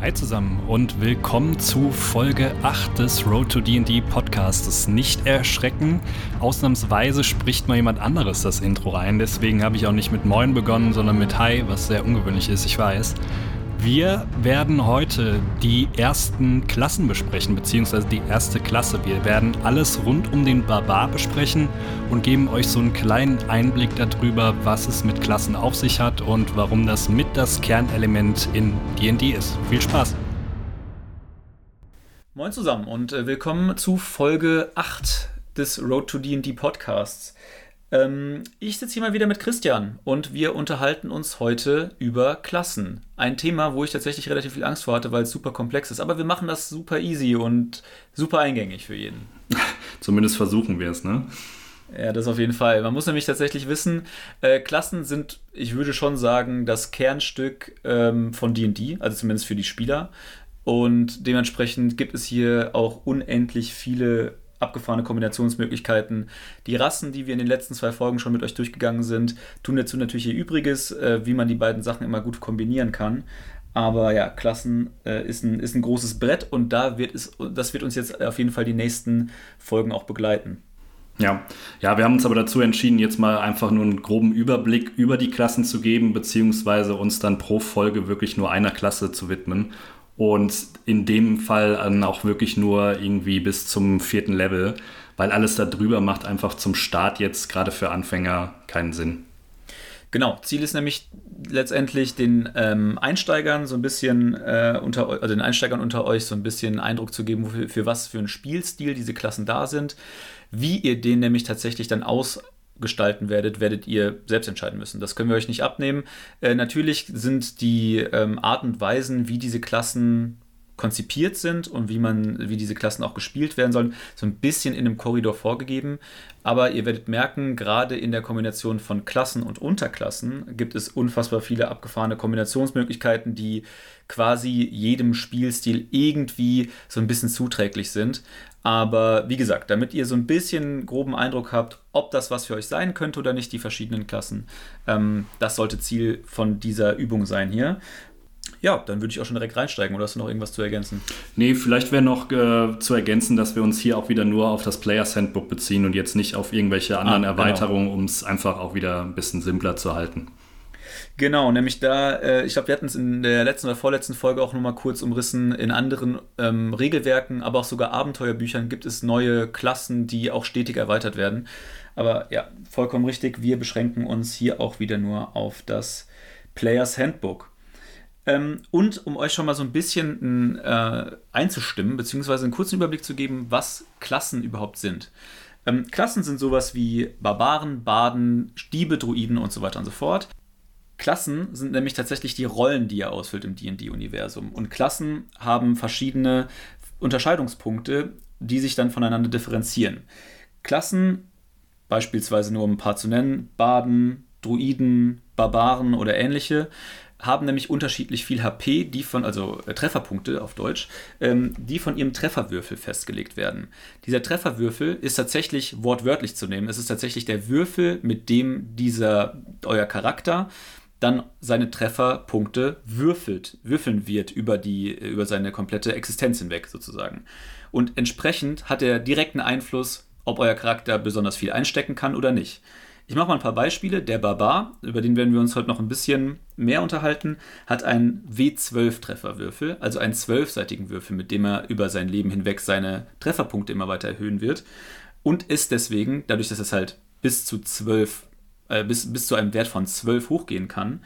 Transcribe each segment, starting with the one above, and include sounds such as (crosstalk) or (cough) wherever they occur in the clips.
Hi zusammen und willkommen zu Folge 8 des Road to D&D Podcasts. Nicht erschrecken, ausnahmsweise spricht mal jemand anderes das Intro rein, deswegen habe ich auch nicht mit Moin begonnen, sondern mit Hi, was sehr ungewöhnlich ist, ich weiß. Wir werden heute die ersten Klassen besprechen, beziehungsweise die erste Klasse. Wir werden alles rund um den Barbar besprechen und geben euch so einen kleinen Einblick darüber, was es mit Klassen auf sich hat und warum das mit das Kernelement in D&D ist. Viel Spaß! Moin zusammen und äh, willkommen zu Folge 8 des Road to D&D Podcasts. Ähm, ich sitze hier mal wieder mit Christian und wir unterhalten uns heute über Klassen. Ein Thema, wo ich tatsächlich relativ viel Angst vor hatte, weil es super komplex ist. Aber wir machen das super easy und super eingängig für jeden. (laughs) Zumindest versuchen wir es, ne? Ja, das auf jeden Fall. Man muss nämlich tatsächlich wissen, äh, Klassen sind, ich würde schon sagen, das Kernstück ähm, von DD, also zumindest für die Spieler. Und dementsprechend gibt es hier auch unendlich viele abgefahrene Kombinationsmöglichkeiten. Die Rassen, die wir in den letzten zwei Folgen schon mit euch durchgegangen sind, tun dazu natürlich ihr Übriges, äh, wie man die beiden Sachen immer gut kombinieren kann. Aber ja, Klassen äh, ist, ein, ist ein großes Brett und da wird es, das wird uns jetzt auf jeden Fall die nächsten Folgen auch begleiten. Ja, ja, wir haben uns aber dazu entschieden, jetzt mal einfach nur einen groben Überblick über die Klassen zu geben, beziehungsweise uns dann pro Folge wirklich nur einer Klasse zu widmen und in dem Fall dann auch wirklich nur irgendwie bis zum vierten Level, weil alles darüber macht einfach zum Start jetzt gerade für Anfänger keinen Sinn. Genau, Ziel ist nämlich letztendlich den ähm, Einsteigern so ein bisschen äh, unter also den Einsteigern unter euch so ein bisschen Eindruck zu geben, für, für was für einen Spielstil diese Klassen da sind, wie ihr den nämlich tatsächlich dann aus gestalten werdet, werdet ihr selbst entscheiden müssen. Das können wir euch nicht abnehmen. Äh, natürlich sind die ähm, Art und Weisen, wie diese Klassen konzipiert sind und wie man, wie diese Klassen auch gespielt werden sollen, so ein bisschen in einem Korridor vorgegeben. Aber ihr werdet merken, gerade in der Kombination von Klassen und Unterklassen gibt es unfassbar viele abgefahrene Kombinationsmöglichkeiten, die quasi jedem Spielstil irgendwie so ein bisschen zuträglich sind. Aber wie gesagt, damit ihr so ein bisschen groben Eindruck habt, ob das was für euch sein könnte oder nicht, die verschiedenen Klassen, ähm, das sollte Ziel von dieser Übung sein hier. Ja, dann würde ich auch schon direkt reinsteigen. Oder hast du noch irgendwas zu ergänzen? Nee, vielleicht wäre noch äh, zu ergänzen, dass wir uns hier auch wieder nur auf das Players Handbook beziehen und jetzt nicht auf irgendwelche anderen ah, genau. Erweiterungen, um es einfach auch wieder ein bisschen simpler zu halten. Genau, nämlich da, äh, ich glaube, wir hatten es in der letzten oder vorletzten Folge auch nochmal kurz umrissen. In anderen ähm, Regelwerken, aber auch sogar Abenteuerbüchern gibt es neue Klassen, die auch stetig erweitert werden. Aber ja, vollkommen richtig, wir beschränken uns hier auch wieder nur auf das Players Handbook. Ähm, und um euch schon mal so ein bisschen äh, einzustimmen, beziehungsweise einen kurzen Überblick zu geben, was Klassen überhaupt sind. Ähm, Klassen sind sowas wie Barbaren, Baden, Stiebe, Druiden und so weiter und so fort. Klassen sind nämlich tatsächlich die Rollen, die ihr ausfüllt im DD-Universum. Und Klassen haben verschiedene Unterscheidungspunkte, die sich dann voneinander differenzieren. Klassen, beispielsweise nur um ein paar zu nennen, Baden, Druiden, Barbaren oder ähnliche, haben nämlich unterschiedlich viel HP, die von, also äh, Trefferpunkte auf Deutsch, ähm, die von ihrem Trefferwürfel festgelegt werden. Dieser Trefferwürfel ist tatsächlich wortwörtlich zu nehmen. Es ist tatsächlich der Würfel, mit dem dieser euer Charakter dann seine Trefferpunkte würfelt, würfeln wird über, die, über seine komplette Existenz hinweg sozusagen. Und entsprechend hat er direkten Einfluss, ob euer Charakter besonders viel einstecken kann oder nicht. Ich mache mal ein paar Beispiele. Der Barbar, über den werden wir uns heute noch ein bisschen mehr unterhalten, hat einen W12-Trefferwürfel, also einen zwölfseitigen Würfel, mit dem er über sein Leben hinweg seine Trefferpunkte immer weiter erhöhen wird. Und ist deswegen, dadurch, dass es halt bis zu zwölf äh, bis, bis zu einem Wert von 12 hochgehen kann,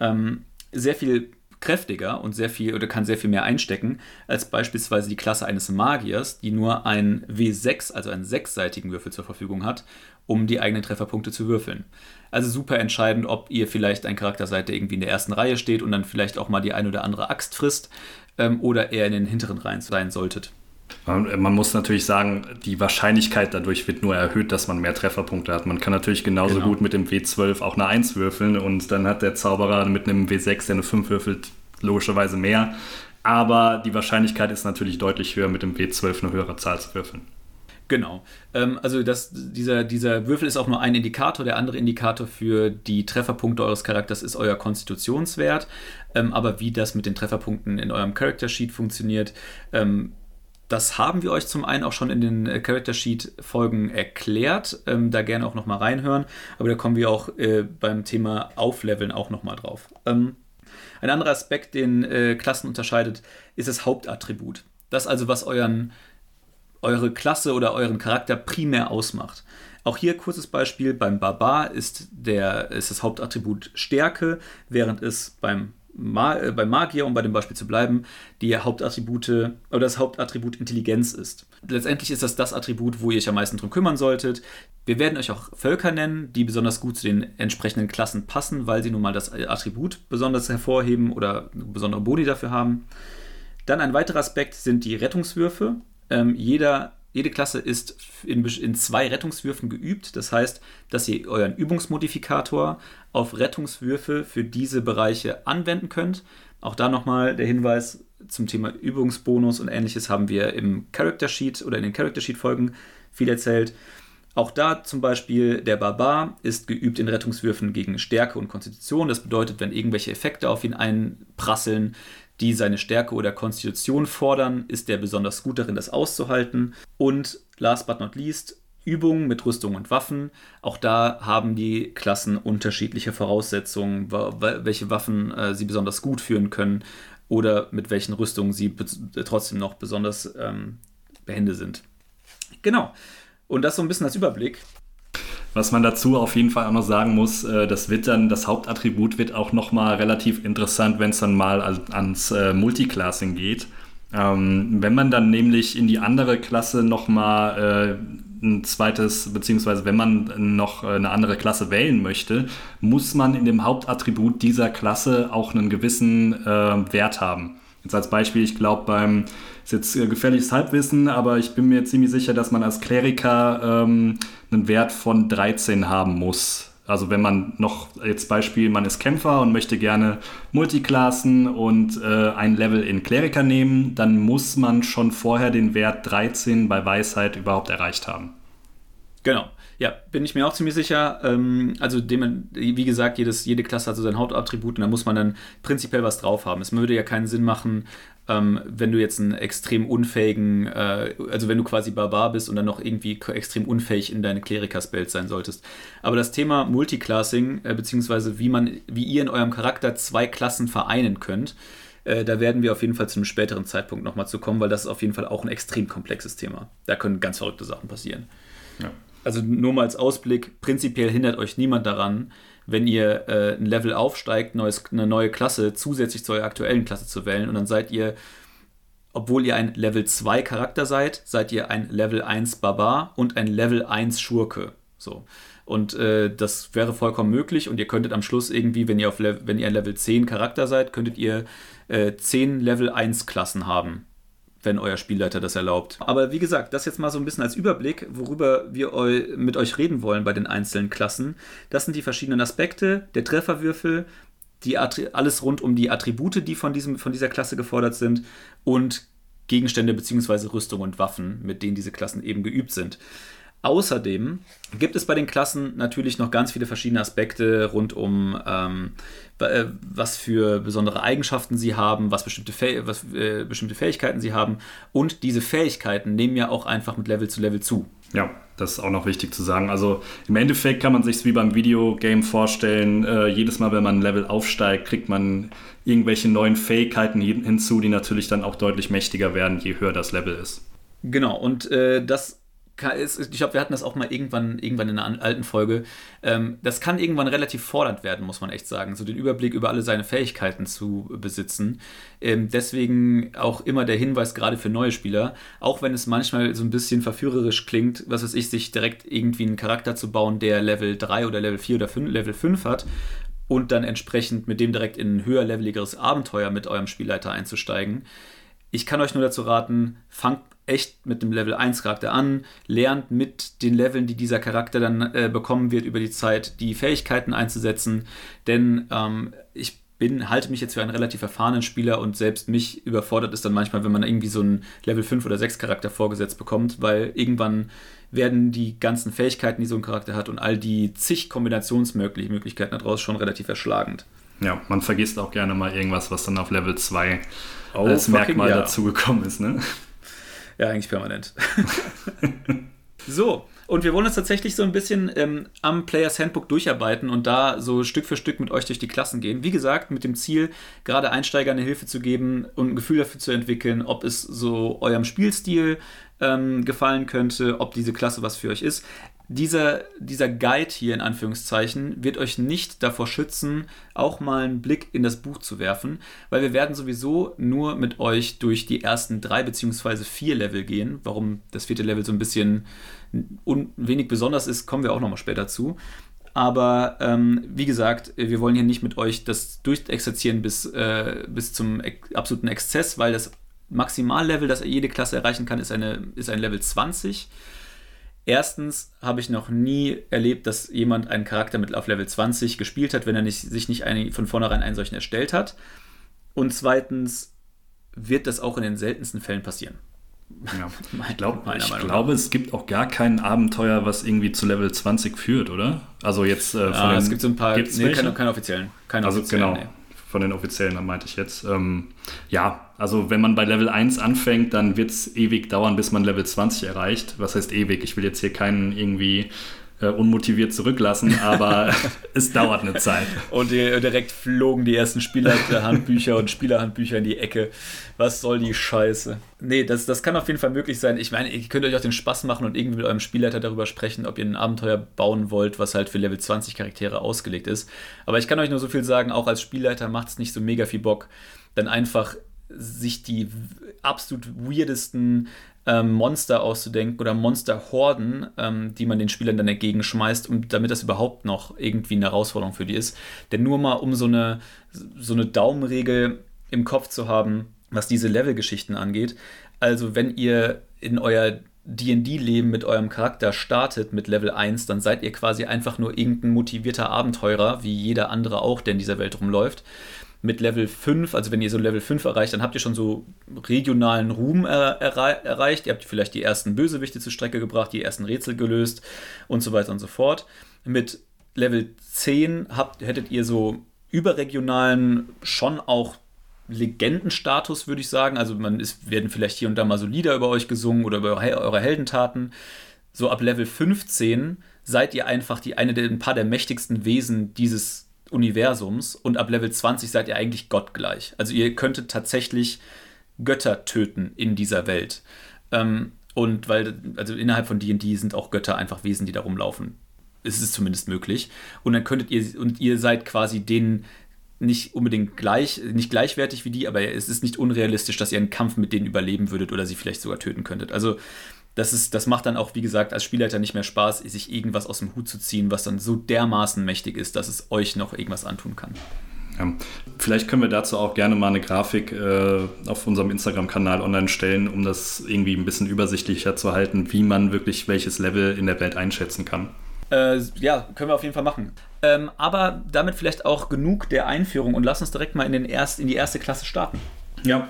ähm, sehr viel kräftiger und sehr viel oder kann sehr viel mehr einstecken als beispielsweise die Klasse eines Magiers, die nur einen W6, also einen sechsseitigen Würfel zur Verfügung hat, um die eigenen Trefferpunkte zu würfeln. Also super entscheidend, ob ihr vielleicht ein Charakter seid, der irgendwie in der ersten Reihe steht und dann vielleicht auch mal die ein oder andere Axt frisst ähm, oder eher in den hinteren Reihen sein solltet. Man, man, muss natürlich sagen, die Wahrscheinlichkeit dadurch wird nur erhöht, dass man mehr Trefferpunkte hat. Man kann natürlich genauso genau. gut mit dem W12 auch eine 1 würfeln und dann hat der Zauberer mit einem W6, der eine 5 würfelt, logischerweise mehr. Aber die Wahrscheinlichkeit ist natürlich deutlich höher, mit dem W12 eine höhere Zahl zu würfeln. Genau. Ähm, also das, dieser, dieser Würfel ist auch nur ein Indikator. Der andere Indikator für die Trefferpunkte eures Charakters ist euer Konstitutionswert. Ähm, aber wie das mit den Trefferpunkten in eurem Character Sheet funktioniert, ähm, das haben wir euch zum einen auch schon in den äh, Character Sheet Folgen erklärt. Ähm, da gerne auch nochmal reinhören. Aber da kommen wir auch äh, beim Thema Aufleveln auch nochmal drauf. Ähm, ein anderer Aspekt, den äh, Klassen unterscheidet, ist das Hauptattribut. Das also, was euren eure Klasse oder euren Charakter primär ausmacht. Auch hier kurzes Beispiel, beim Barbar ist, der, ist das Hauptattribut Stärke, während es beim, Ma äh, beim Magier, um bei dem Beispiel zu bleiben, die Hauptattribute oder das Hauptattribut Intelligenz ist. Letztendlich ist das das Attribut, wo ihr euch am meisten drum kümmern solltet. Wir werden euch auch Völker nennen, die besonders gut zu den entsprechenden Klassen passen, weil sie nun mal das Attribut besonders hervorheben oder besondere Boni dafür haben. Dann ein weiterer Aspekt sind die Rettungswürfe. Ähm, jeder, jede Klasse ist in, in zwei Rettungswürfen geübt. Das heißt, dass ihr euren Übungsmodifikator auf Rettungswürfe für diese Bereiche anwenden könnt. Auch da nochmal der Hinweis zum Thema Übungsbonus und ähnliches haben wir im Character Sheet oder in den Character Sheet Folgen viel erzählt. Auch da zum Beispiel der Barbar ist geübt in Rettungswürfen gegen Stärke und Konstitution. Das bedeutet, wenn irgendwelche Effekte auf ihn einprasseln, die seine Stärke oder Konstitution fordern, ist er besonders gut darin, das auszuhalten. Und last but not least, Übungen mit Rüstung und Waffen. Auch da haben die Klassen unterschiedliche Voraussetzungen, welche Waffen äh, sie besonders gut führen können oder mit welchen Rüstungen sie trotzdem noch besonders ähm, behende sind. Genau. Und das so ein bisschen als Überblick. Was man dazu auf jeden Fall auch noch sagen muss, äh, das wird dann, das Hauptattribut wird auch nochmal relativ interessant, wenn es dann mal ans äh, Multiclassing geht. Ähm, wenn man dann nämlich in die andere Klasse nochmal äh, ein zweites, beziehungsweise wenn man noch eine andere Klasse wählen möchte, muss man in dem Hauptattribut dieser Klasse auch einen gewissen Wert haben. Jetzt als Beispiel, ich glaube beim ist jetzt äh, gefährliches Halbwissen, aber ich bin mir ziemlich sicher, dass man als Kleriker ähm, einen Wert von 13 haben muss. Also wenn man noch, jetzt Beispiel, man ist Kämpfer und möchte gerne Multiklassen und äh, ein Level in Kleriker nehmen, dann muss man schon vorher den Wert 13 bei Weisheit überhaupt erreicht haben. Genau. Ja, bin ich mir auch ziemlich sicher. Ähm, also, dem, wie gesagt, jedes, jede Klasse hat so sein Hauptattribut und da muss man dann prinzipiell was drauf haben. Es würde ja keinen Sinn machen, ähm, wenn du jetzt einen extrem unfähigen, äh, also wenn du quasi Barbar bist und dann noch irgendwie extrem unfähig in deine Kleriker-Spells sein solltest. Aber das Thema Multiclassing, äh, beziehungsweise wie man, wie ihr in eurem Charakter zwei Klassen vereinen könnt, äh, da werden wir auf jeden Fall zu einem späteren Zeitpunkt nochmal zu kommen, weil das ist auf jeden Fall auch ein extrem komplexes Thema. Da können ganz verrückte Sachen passieren. Ja. Also nur mal als Ausblick, prinzipiell hindert euch niemand daran, wenn ihr äh, ein Level aufsteigt, neues, eine neue Klasse zusätzlich zu eurer aktuellen Klasse zu wählen und dann seid ihr, obwohl ihr ein Level 2 Charakter seid, seid ihr ein Level 1 Barbar und ein Level 1 Schurke. So. Und äh, das wäre vollkommen möglich und ihr könntet am Schluss irgendwie, wenn ihr, auf wenn ihr ein Level 10 Charakter seid, könntet ihr äh, 10 Level 1 Klassen haben wenn euer Spielleiter das erlaubt. Aber wie gesagt, das jetzt mal so ein bisschen als Überblick, worüber wir eu mit euch reden wollen bei den einzelnen Klassen. Das sind die verschiedenen Aspekte, der Trefferwürfel, die alles rund um die Attribute, die von, diesem, von dieser Klasse gefordert sind und Gegenstände bzw. Rüstung und Waffen, mit denen diese Klassen eben geübt sind. Außerdem gibt es bei den Klassen natürlich noch ganz viele verschiedene Aspekte rund um, ähm, äh, was für besondere Eigenschaften sie haben, was bestimmte, Fäh was, äh, bestimmte Fähigkeiten sie haben. Und diese Fähigkeiten nehmen ja auch einfach mit Level zu Level zu. Ja, das ist auch noch wichtig zu sagen. Also im Endeffekt kann man sich wie beim Videogame vorstellen, äh, jedes Mal, wenn man ein Level aufsteigt, kriegt man irgendwelche neuen Fähigkeiten hinzu, die natürlich dann auch deutlich mächtiger werden, je höher das Level ist. Genau, und äh, das ich glaube, wir hatten das auch mal irgendwann, irgendwann in einer alten Folge. Ähm, das kann irgendwann relativ fordernd werden, muss man echt sagen, so den Überblick über alle seine Fähigkeiten zu besitzen. Ähm, deswegen auch immer der Hinweis, gerade für neue Spieler, auch wenn es manchmal so ein bisschen verführerisch klingt, was weiß ich, sich direkt irgendwie einen Charakter zu bauen, der Level 3 oder Level 4 oder 5, Level 5 hat und dann entsprechend mit dem direkt in ein höherleveligeres Abenteuer mit eurem Spielleiter einzusteigen. Ich kann euch nur dazu raten, fangt echt mit dem Level 1 Charakter an, lernt mit den Leveln, die dieser Charakter dann äh, bekommen wird über die Zeit, die Fähigkeiten einzusetzen. Denn ähm, ich bin, halte mich jetzt für einen relativ erfahrenen Spieler und selbst mich überfordert es dann manchmal, wenn man irgendwie so einen Level 5 oder 6 Charakter vorgesetzt bekommt, weil irgendwann werden die ganzen Fähigkeiten, die so ein Charakter hat und all die zig Kombinationsmöglichkeiten daraus schon relativ erschlagend. Ja, man vergisst auch gerne mal irgendwas, was dann auf Level 2 oh, als Merkmal ja. dazugekommen ist, ne? Ja, eigentlich permanent. (laughs) so, und wir wollen uns tatsächlich so ein bisschen ähm, am Players Handbook durcharbeiten und da so Stück für Stück mit euch durch die Klassen gehen. Wie gesagt, mit dem Ziel, gerade Einsteigern eine Hilfe zu geben und ein Gefühl dafür zu entwickeln, ob es so eurem Spielstil ähm, gefallen könnte, ob diese Klasse was für euch ist dieser, dieser Guide hier in Anführungszeichen wird euch nicht davor schützen, auch mal einen Blick in das Buch zu werfen, weil wir werden sowieso nur mit euch durch die ersten drei beziehungsweise vier Level gehen. Warum das vierte Level so ein bisschen wenig besonders ist, kommen wir auch nochmal später zu. Aber ähm, wie gesagt, wir wollen hier nicht mit euch das durchexerzieren bis, äh, bis zum absoluten Exzess, weil das Maximallevel, das jede Klasse erreichen kann, ist, eine, ist ein Level 20. Erstens habe ich noch nie erlebt, dass jemand einen Charakter mit auf Level 20 gespielt hat, wenn er nicht, sich nicht eine, von vornherein einen solchen erstellt hat. Und zweitens wird das auch in den seltensten Fällen passieren. Ja. (laughs) Ich, glaub, ich glaube, es gibt auch gar kein Abenteuer, was irgendwie zu Level 20 führt, oder? Also jetzt äh, von ja, den, es gibt so ein paar, nee, keine, keine offiziellen. Keine also offiziellen, genau, nee. von den offiziellen meinte ich jetzt. Ähm, ja, also wenn man bei Level 1 anfängt, dann wird es ewig dauern, bis man Level 20 erreicht. Was heißt ewig? Ich will jetzt hier keinen irgendwie äh, unmotiviert zurücklassen, aber (laughs) es dauert eine Zeit. Und direkt flogen die ersten Spielerhandbücher und Spielerhandbücher in die Ecke. Was soll die Scheiße? Nee, das, das kann auf jeden Fall möglich sein. Ich meine, ihr könnt euch auch den Spaß machen und irgendwie mit eurem Spielleiter darüber sprechen, ob ihr ein Abenteuer bauen wollt, was halt für Level 20 Charaktere ausgelegt ist. Aber ich kann euch nur so viel sagen, auch als Spielleiter macht es nicht so mega viel Bock, dann einfach sich die absolut weirdesten ähm, Monster auszudenken oder Monsterhorden, ähm, die man den Spielern dann entgegenschmeißt, um, damit das überhaupt noch irgendwie eine Herausforderung für die ist. Denn nur mal um so eine, so eine Daumenregel im Kopf zu haben, was diese Levelgeschichten angeht. Also wenn ihr in euer DD-Leben mit eurem Charakter startet mit Level 1, dann seid ihr quasi einfach nur irgendein motivierter Abenteurer, wie jeder andere auch, der in dieser Welt rumläuft mit Level 5, also wenn ihr so Level 5 erreicht, dann habt ihr schon so regionalen Ruhm er, er, erreicht. Ihr habt vielleicht die ersten Bösewichte zur Strecke gebracht, die ersten Rätsel gelöst und so weiter und so fort. Mit Level 10 habt, hättet ihr so überregionalen, schon auch Legendenstatus, würde ich sagen. Also man ist, werden vielleicht hier und da mal so Lieder über euch gesungen oder über eure Heldentaten. So ab Level 15 seid ihr einfach die eine der, ein paar der mächtigsten Wesen dieses Universums und ab Level 20 seid ihr eigentlich gottgleich. Also ihr könntet tatsächlich Götter töten in dieser Welt. Ähm, und weil, also innerhalb von DD sind auch Götter einfach Wesen, die da rumlaufen. Es ist zumindest möglich. Und dann könntet ihr, und ihr seid quasi denen nicht unbedingt gleich, nicht gleichwertig wie die, aber es ist nicht unrealistisch, dass ihr einen Kampf mit denen überleben würdet oder sie vielleicht sogar töten könntet. Also das, ist, das macht dann auch, wie gesagt, als Spielleiter nicht mehr Spaß, sich irgendwas aus dem Hut zu ziehen, was dann so dermaßen mächtig ist, dass es euch noch irgendwas antun kann. Ja. Vielleicht können wir dazu auch gerne mal eine Grafik äh, auf unserem Instagram-Kanal online stellen, um das irgendwie ein bisschen übersichtlicher zu halten, wie man wirklich welches Level in der Welt einschätzen kann. Äh, ja, können wir auf jeden Fall machen. Ähm, aber damit vielleicht auch genug der Einführung und lass uns direkt mal in, den erst, in die erste Klasse starten. Ja,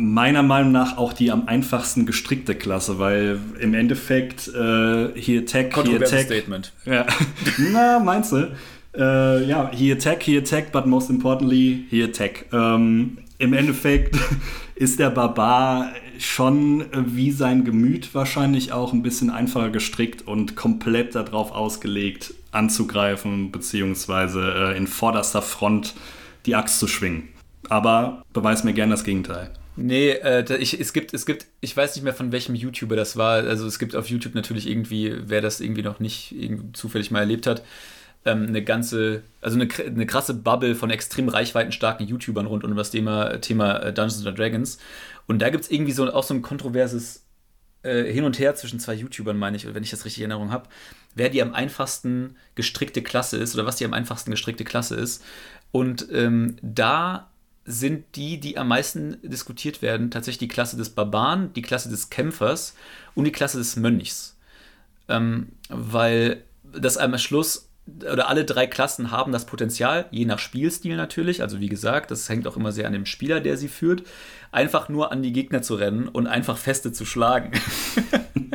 meiner Meinung nach auch die am einfachsten gestrickte Klasse, weil im Endeffekt äh, hier Tech, hier Tech. Statement. Ja. (laughs) Na, meinst du? Äh, ja, hier Tech, hier Tech, but most importantly, hier Tech. Ähm, Im Endeffekt (laughs) ist der Barbar schon wie sein Gemüt wahrscheinlich auch ein bisschen einfacher gestrickt und komplett darauf ausgelegt, anzugreifen, beziehungsweise äh, in vorderster Front die Axt zu schwingen. Aber beweis mir gern das Gegenteil. Nee, äh, ich, es, gibt, es gibt, ich weiß nicht mehr von welchem YouTuber das war. Also es gibt auf YouTube natürlich irgendwie, wer das irgendwie noch nicht zufällig mal erlebt hat, ähm, eine ganze, also eine, eine krasse Bubble von extrem reichweitenstarken YouTubern rund um das Thema, Thema äh, Dungeons Dragons. Und da gibt es irgendwie so auch so ein kontroverses äh, Hin und Her zwischen zwei YouTubern, meine ich, wenn ich das richtig in Erinnerung habe, wer die am einfachsten gestrickte Klasse ist oder was die am einfachsten gestrickte Klasse ist. Und ähm, da sind die, die am meisten diskutiert werden, tatsächlich die Klasse des Barbaren, die Klasse des Kämpfers und die Klasse des Mönchs. Ähm, weil das am Schluss oder alle drei Klassen haben das Potenzial, je nach Spielstil natürlich, also wie gesagt, das hängt auch immer sehr an dem Spieler, der sie führt, einfach nur an die Gegner zu rennen und einfach Feste zu schlagen.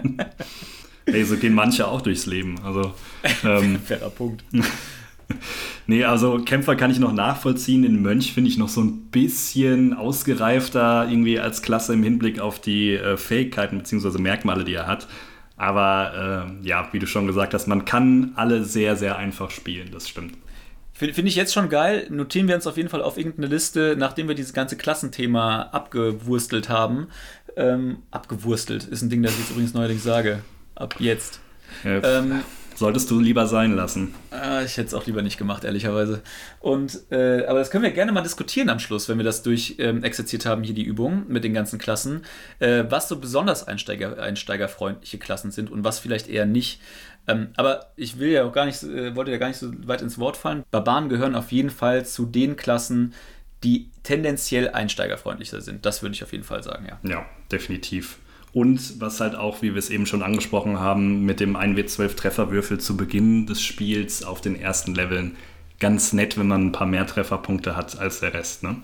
(laughs) Ey, so gehen manche auch durchs Leben. Also, (laughs) ähm, Fairer Punkt. (laughs) (laughs) nee, also Kämpfer kann ich noch nachvollziehen. Den Mönch finde ich noch so ein bisschen ausgereifter irgendwie als Klasse im Hinblick auf die äh, Fähigkeiten bzw. Merkmale, die er hat. Aber äh, ja, wie du schon gesagt hast, man kann alle sehr, sehr einfach spielen, das stimmt. Finde find ich jetzt schon geil. Notieren wir uns auf jeden Fall auf irgendeine Liste, nachdem wir dieses ganze Klassenthema abgewurstelt haben. Ähm, abgewurstelt ist ein Ding, das ich jetzt übrigens neuerdings sage. Ab jetzt. Ja, ähm, solltest du lieber sein lassen. Äh, ich hätte es auch lieber nicht gemacht, ehrlicherweise. Und, äh, aber das können wir gerne mal diskutieren am Schluss, wenn wir das durch ähm, exerziert haben, hier die Übung mit den ganzen Klassen, äh, was so besonders Einsteiger, einsteigerfreundliche Klassen sind und was vielleicht eher nicht. Ähm, aber ich will ja auch gar nicht, äh, wollte ja gar nicht so weit ins Wort fallen. Barbaren gehören auf jeden Fall zu den Klassen, die tendenziell einsteigerfreundlicher sind. Das würde ich auf jeden Fall sagen, ja. Ja, definitiv. Und was halt auch, wie wir es eben schon angesprochen haben, mit dem 1W12 Trefferwürfel zu Beginn des Spiels auf den ersten Leveln ganz nett, wenn man ein paar mehr Trefferpunkte hat als der Rest. Ne?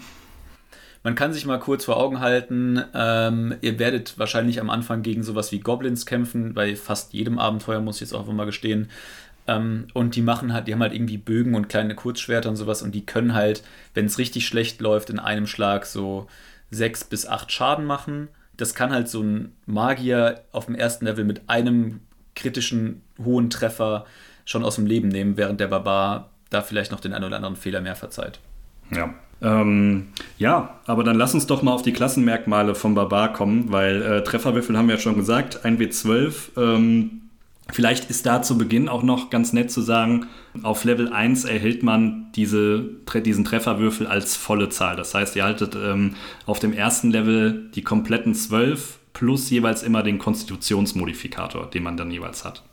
Man kann sich mal kurz vor Augen halten, ähm, ihr werdet wahrscheinlich am Anfang gegen sowas wie Goblins kämpfen, bei fast jedem Abenteuer, muss ich jetzt auch mal gestehen. Ähm, und die machen halt, die haben halt irgendwie Bögen und kleine Kurzschwerter und sowas und die können halt, wenn es richtig schlecht läuft, in einem Schlag so sechs bis acht Schaden machen das kann halt so ein Magier auf dem ersten Level mit einem kritischen hohen Treffer schon aus dem Leben nehmen, während der Barbar da vielleicht noch den einen oder anderen Fehler mehr verzeiht. Ja. Ähm, ja, aber dann lass uns doch mal auf die Klassenmerkmale vom Barbar kommen, weil äh, Trefferwürfel haben wir ja schon gesagt, 1W12. Ähm, Vielleicht ist da zu Beginn auch noch ganz nett zu sagen, auf Level 1 erhält man diese, diesen Trefferwürfel als volle Zahl. Das heißt, ihr haltet ähm, auf dem ersten Level die kompletten 12 plus jeweils immer den Konstitutionsmodifikator, den man dann jeweils hat.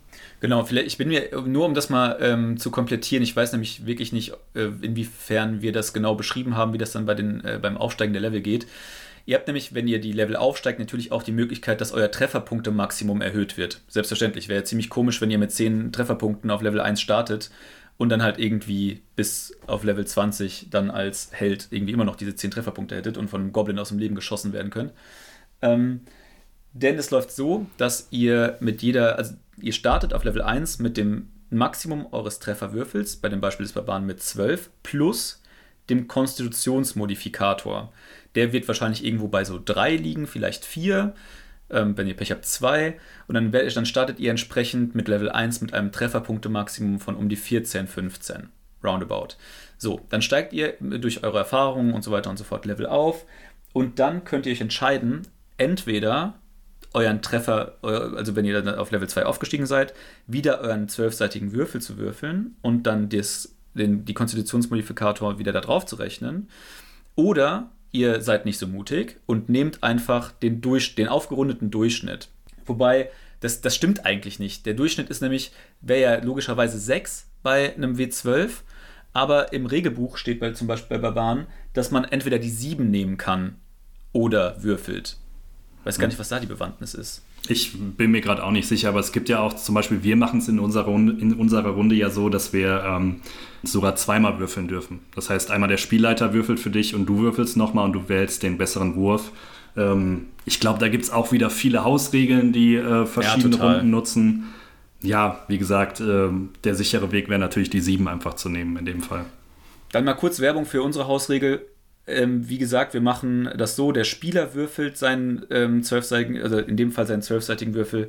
Genau, vielleicht, ich bin mir, nur um das mal ähm, zu komplettieren, ich weiß nämlich wirklich nicht, äh, inwiefern wir das genau beschrieben haben, wie das dann bei den, äh, beim Aufsteigen der Level geht. Ihr habt nämlich, wenn ihr die Level aufsteigt, natürlich auch die Möglichkeit, dass euer Trefferpunkte-Maximum erhöht wird. Selbstverständlich. Wäre ja ziemlich komisch, wenn ihr mit 10 Trefferpunkten auf Level 1 startet und dann halt irgendwie bis auf Level 20 dann als Held irgendwie immer noch diese 10 Trefferpunkte hättet und von einem Goblin aus dem Leben geschossen werden könnt. Ähm, denn es läuft so, dass ihr mit jeder, also ihr startet auf Level 1 mit dem Maximum eures Trefferwürfels, bei dem Beispiel des Barbaren mit 12, plus dem Konstitutionsmodifikator. Der wird wahrscheinlich irgendwo bei so 3 liegen, vielleicht 4. Ähm, wenn ihr Pech habt, 2. Und dann, dann startet ihr entsprechend mit Level 1 mit einem Trefferpunkte-Maximum von um die 14, 15. Roundabout. So, dann steigt ihr durch eure Erfahrungen und so weiter und so fort Level auf. Und dann könnt ihr euch entscheiden, entweder euren Treffer, also wenn ihr dann auf Level 2 aufgestiegen seid, wieder euren zwölfseitigen Würfel zu würfeln und dann das, den, die Konstitutionsmodifikator wieder da drauf zu rechnen. Oder ihr seid nicht so mutig und nehmt einfach den, durch, den aufgerundeten Durchschnitt. Wobei, das, das stimmt eigentlich nicht. Der Durchschnitt ist nämlich, wäre ja logischerweise 6 bei einem W12, aber im Regelbuch steht bei, zum Beispiel bei Barbaren, dass man entweder die 7 nehmen kann oder würfelt. Weiß gar nicht, was da die Bewandtnis ist. Ich bin mir gerade auch nicht sicher, aber es gibt ja auch zum Beispiel, wir machen es in unserer Runde, in unserer Runde ja so, dass wir ähm, sogar zweimal würfeln dürfen. Das heißt, einmal der Spielleiter würfelt für dich und du würfelst nochmal und du wählst den besseren Wurf. Ähm, ich glaube, da gibt es auch wieder viele Hausregeln, die äh, verschiedene ja, Runden nutzen. Ja, wie gesagt, äh, der sichere Weg wäre natürlich die sieben einfach zu nehmen in dem Fall. Dann mal kurz Werbung für unsere Hausregel ähm, wie gesagt, wir machen das so, der Spieler würfelt seinen ähm, zwölfseitigen, also in dem Fall seinen zwölfseitigen Würfel.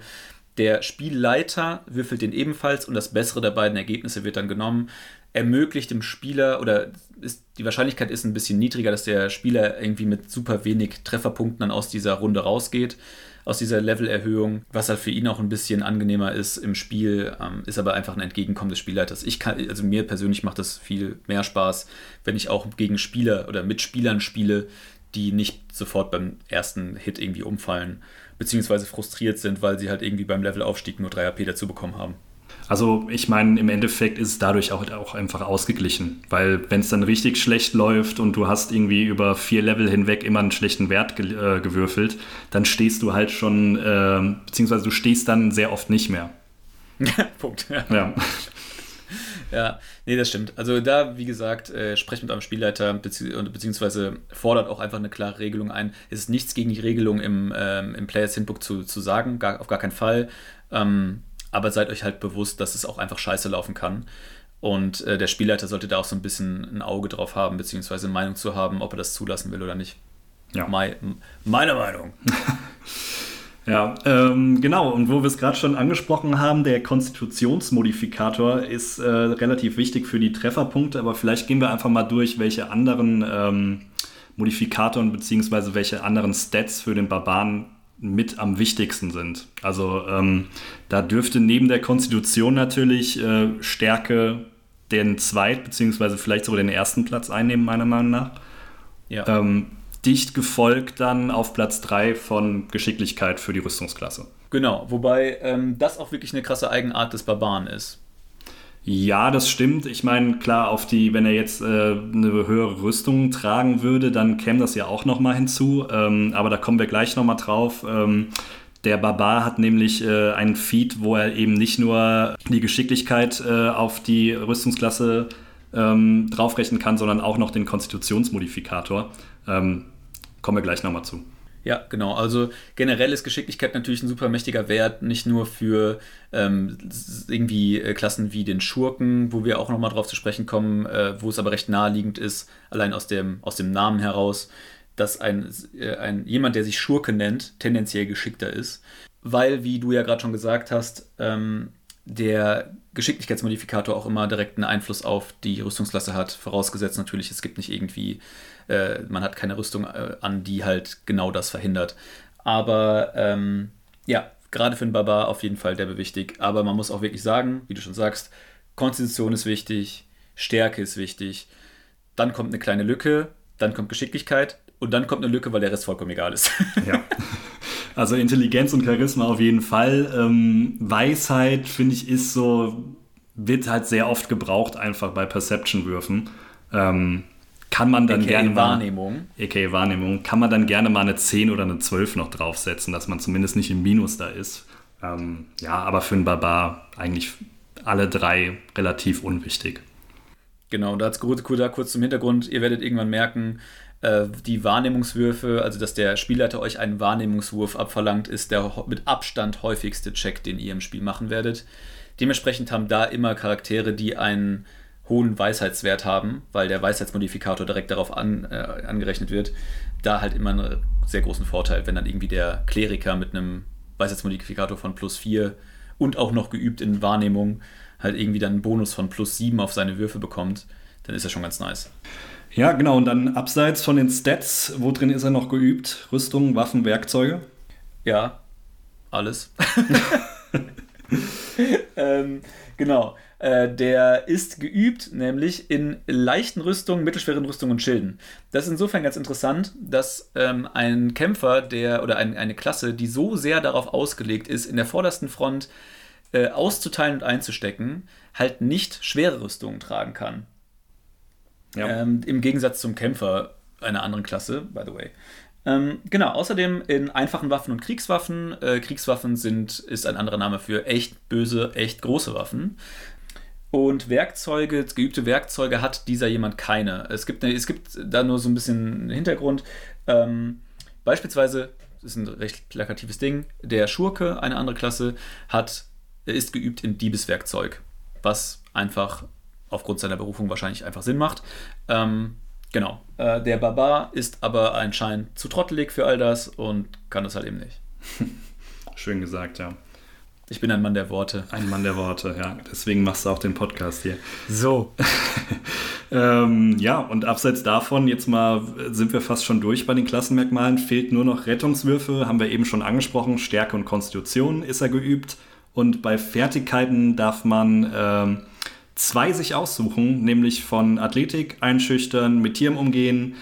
Der Spielleiter würfelt den ebenfalls und das bessere der beiden Ergebnisse wird dann genommen. Ermöglicht dem Spieler oder ist, die Wahrscheinlichkeit ist ein bisschen niedriger, dass der Spieler irgendwie mit super wenig Trefferpunkten dann aus dieser Runde rausgeht aus dieser Levelerhöhung, was halt für ihn auch ein bisschen angenehmer ist im Spiel, ähm, ist aber einfach ein Entgegenkommen des Spielleiters. Ich kann, also mir persönlich macht das viel mehr Spaß, wenn ich auch gegen Spieler oder mit Spielern spiele, die nicht sofort beim ersten Hit irgendwie umfallen, beziehungsweise frustriert sind, weil sie halt irgendwie beim Levelaufstieg nur 3 AP dazu bekommen haben. Also ich meine, im Endeffekt ist es dadurch auch, auch einfach ausgeglichen, weil wenn es dann richtig schlecht läuft und du hast irgendwie über vier Level hinweg immer einen schlechten Wert ge äh, gewürfelt, dann stehst du halt schon, äh, beziehungsweise du stehst dann sehr oft nicht mehr. (laughs) Punkt. Ja. ja. (laughs) ja, nee, das stimmt. Also da, wie gesagt, äh, sprecht mit eurem Spielleiter bezieh beziehungsweise fordert auch einfach eine klare Regelung ein. Es ist nichts gegen die Regelung im, ähm, im Players Handbook zu, zu sagen, gar, auf gar keinen Fall. Ähm, aber seid euch halt bewusst, dass es auch einfach scheiße laufen kann. Und äh, der Spielleiter sollte da auch so ein bisschen ein Auge drauf haben, beziehungsweise eine Meinung zu haben, ob er das zulassen will oder nicht. Ja. Mei meine Meinung. (laughs) Ja, ähm, genau. Und wo wir es gerade schon angesprochen haben, der Konstitutionsmodifikator ist äh, relativ wichtig für die Trefferpunkte, aber vielleicht gehen wir einfach mal durch, welche anderen ähm, Modifikatoren bzw. welche anderen Stats für den Barbaren mit am wichtigsten sind. Also ähm, da dürfte neben der Konstitution natürlich äh, Stärke den zweit- bzw. vielleicht sogar den ersten Platz einnehmen, meiner Meinung nach. Ja. Ähm, dicht gefolgt dann auf Platz 3 von Geschicklichkeit für die Rüstungsklasse. Genau, wobei ähm, das auch wirklich eine krasse Eigenart des Barbaren ist. Ja, das stimmt. Ich meine, klar, auf die, wenn er jetzt äh, eine höhere Rüstung tragen würde, dann käme das ja auch nochmal hinzu. Ähm, aber da kommen wir gleich nochmal drauf. Ähm, der Barbar hat nämlich äh, einen Feed, wo er eben nicht nur die Geschicklichkeit äh, auf die Rüstungsklasse ähm, draufrechnen kann, sondern auch noch den Konstitutionsmodifikator. Ähm, kommen wir gleich nochmal zu. Ja, genau. Also generell ist Geschicklichkeit natürlich ein super mächtiger Wert, nicht nur für ähm, irgendwie äh, Klassen wie den Schurken, wo wir auch nochmal drauf zu sprechen kommen, äh, wo es aber recht naheliegend ist, allein aus dem, aus dem Namen heraus, dass ein, äh, ein, jemand, der sich Schurke nennt, tendenziell geschickter ist. Weil, wie du ja gerade schon gesagt hast, ähm, der Geschicklichkeitsmodifikator auch immer direkten Einfluss auf die Rüstungsklasse hat, vorausgesetzt natürlich, es gibt nicht irgendwie äh, man hat keine Rüstung äh, an, die halt genau das verhindert. Aber ähm, ja, gerade für einen Barbar auf jeden Fall derbe wichtig. Aber man muss auch wirklich sagen, wie du schon sagst, Konstitution ist wichtig, Stärke ist wichtig. Dann kommt eine kleine Lücke, dann kommt Geschicklichkeit und dann kommt eine Lücke, weil der Rest vollkommen egal ist. (laughs) Ja. Also Intelligenz und Charisma auf jeden Fall. Ähm, Weisheit, finde ich, ist so, wird halt sehr oft gebraucht, einfach bei Perception-Würfen. Ähm, kann man dann AKA gerne Wahrnehmung. Mal, AKA Wahrnehmung, kann man dann gerne mal eine 10 oder eine 12 noch draufsetzen, dass man zumindest nicht im Minus da ist. Ähm, ja, aber für einen Barbar eigentlich alle drei relativ unwichtig. Genau, da, da kurz zum Hintergrund, ihr werdet irgendwann merken, äh, die Wahrnehmungswürfe, also dass der Spielleiter euch einen Wahrnehmungswurf abverlangt, ist der mit Abstand häufigste Check, den ihr im Spiel machen werdet. Dementsprechend haben da immer Charaktere, die einen hohen Weisheitswert haben, weil der Weisheitsmodifikator direkt darauf an, äh, angerechnet wird, da halt immer einen sehr großen Vorteil, wenn dann irgendwie der Kleriker mit einem Weisheitsmodifikator von plus 4 und auch noch geübt in Wahrnehmung halt irgendwie dann einen Bonus von plus 7 auf seine Würfe bekommt, dann ist das schon ganz nice. Ja, genau. Und dann abseits von den Stats, wo drin ist er noch geübt? Rüstung, Waffen, Werkzeuge? Ja, alles. (laughs) (laughs) ähm, genau. Äh, der ist geübt, nämlich in leichten Rüstungen, mittelschweren Rüstungen und Schilden. Das ist insofern ganz interessant, dass ähm, ein Kämpfer, der oder ein, eine Klasse, die so sehr darauf ausgelegt ist, in der vordersten Front äh, auszuteilen und einzustecken, halt nicht schwere Rüstungen tragen kann. Ja. Ähm, Im Gegensatz zum Kämpfer einer anderen Klasse, by the way. Ähm, genau, außerdem in einfachen Waffen und Kriegswaffen. Äh, Kriegswaffen sind, ist ein anderer Name für echt böse, echt große Waffen. Und Werkzeuge, geübte Werkzeuge hat dieser jemand keine. Es gibt, es gibt da nur so ein bisschen Hintergrund. Ähm, beispielsweise, das ist ein recht plakatives Ding, der Schurke, eine andere Klasse, hat, ist geübt in Diebeswerkzeug, was einfach aufgrund seiner Berufung wahrscheinlich einfach Sinn macht. Ähm, genau. Äh, der Barbar ist aber anscheinend zu trottelig für all das und kann das halt eben nicht. (laughs) Schön gesagt, ja. Ich bin ein Mann der Worte. Ein Mann der Worte, ja. Deswegen machst du auch den Podcast hier. So. (laughs) ähm, ja, und abseits davon, jetzt mal sind wir fast schon durch bei den Klassenmerkmalen. Fehlt nur noch Rettungswürfe, haben wir eben schon angesprochen. Stärke und Konstitution ist er geübt. Und bei Fertigkeiten darf man ähm, zwei sich aussuchen, nämlich von Athletik, Einschüchtern, mit Tieren umgehen,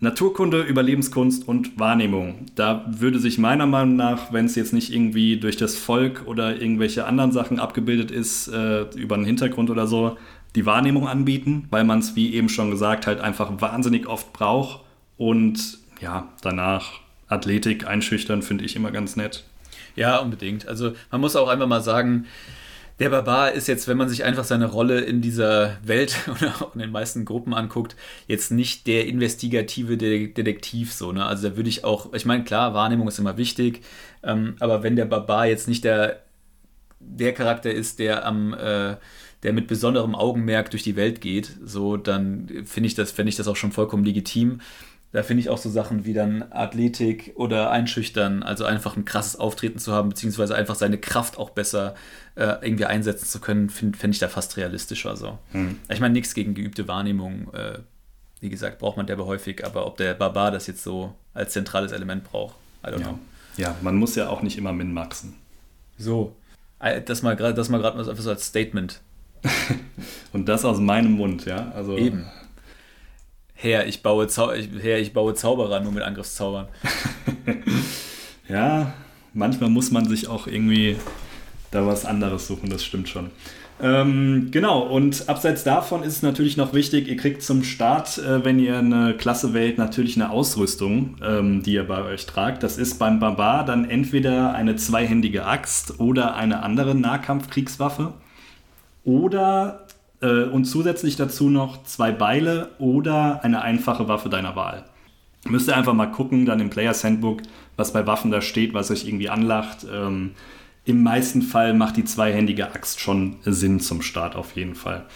Naturkunde, Überlebenskunst und Wahrnehmung. Da würde sich meiner Meinung nach, wenn es jetzt nicht irgendwie durch das Volk oder irgendwelche anderen Sachen abgebildet ist, äh, über einen Hintergrund oder so, die Wahrnehmung anbieten, weil man es, wie eben schon gesagt, halt einfach wahnsinnig oft braucht. Und ja, danach Athletik einschüchtern finde ich immer ganz nett. Ja, unbedingt. Also man muss auch einfach mal sagen, Der Barbar ist jetzt, wenn man sich einfach seine Rolle in dieser Welt (laughs) oder in den meisten Gruppen anguckt, jetzt nicht der investigative Detektiv so. Ne? Also da würde ich auch, ich meine, klar, Wahrnehmung ist immer wichtig, ähm, aber wenn der Barbar jetzt nicht der, der Charakter ist, der am äh, der mit besonderem Augenmerk durch die Welt geht, so, dann finde ich das, ich das auch schon vollkommen legitim. Da finde ich auch so Sachen wie dann Athletik oder Einschüchtern, also einfach ein krasses Auftreten zu haben, beziehungsweise einfach seine Kraft auch besser äh, irgendwie einsetzen zu können, finde find ich da fast realistischer so. Hm. Ich meine, nichts gegen geübte Wahrnehmung, äh, wie gesagt, braucht man derbe häufig, aber ob der Barbar das jetzt so als zentrales Element braucht, I don't ja. know. Ja, man muss ja auch nicht immer min-maxen. So. Äh, das mal gerade das mal gerade so als Statement. (laughs) Und das aus meinem Mund, ja. Also, Eben. Herr, ich baue, Zau Herr, ich baue Zauberer nur mit Angriffszaubern. (laughs) ja, manchmal muss man sich auch irgendwie da was anderes suchen, das stimmt schon. Ähm, genau, und abseits davon ist es natürlich noch wichtig, ihr kriegt zum Start, äh, wenn ihr eine Klasse wählt, natürlich eine Ausrüstung, ähm, die ihr bei euch tragt. Das ist beim Barbar dann entweder eine zweihändige Axt oder eine andere Nahkampfkriegswaffe oder äh, und zusätzlich dazu noch zwei Beile oder eine einfache Waffe deiner Wahl. Müsst ihr einfach mal gucken, dann im Players Handbook, was bei Waffen da steht, was euch irgendwie anlacht. Ähm, Im meisten Fall macht die zweihändige Axt schon Sinn zum Start auf jeden Fall.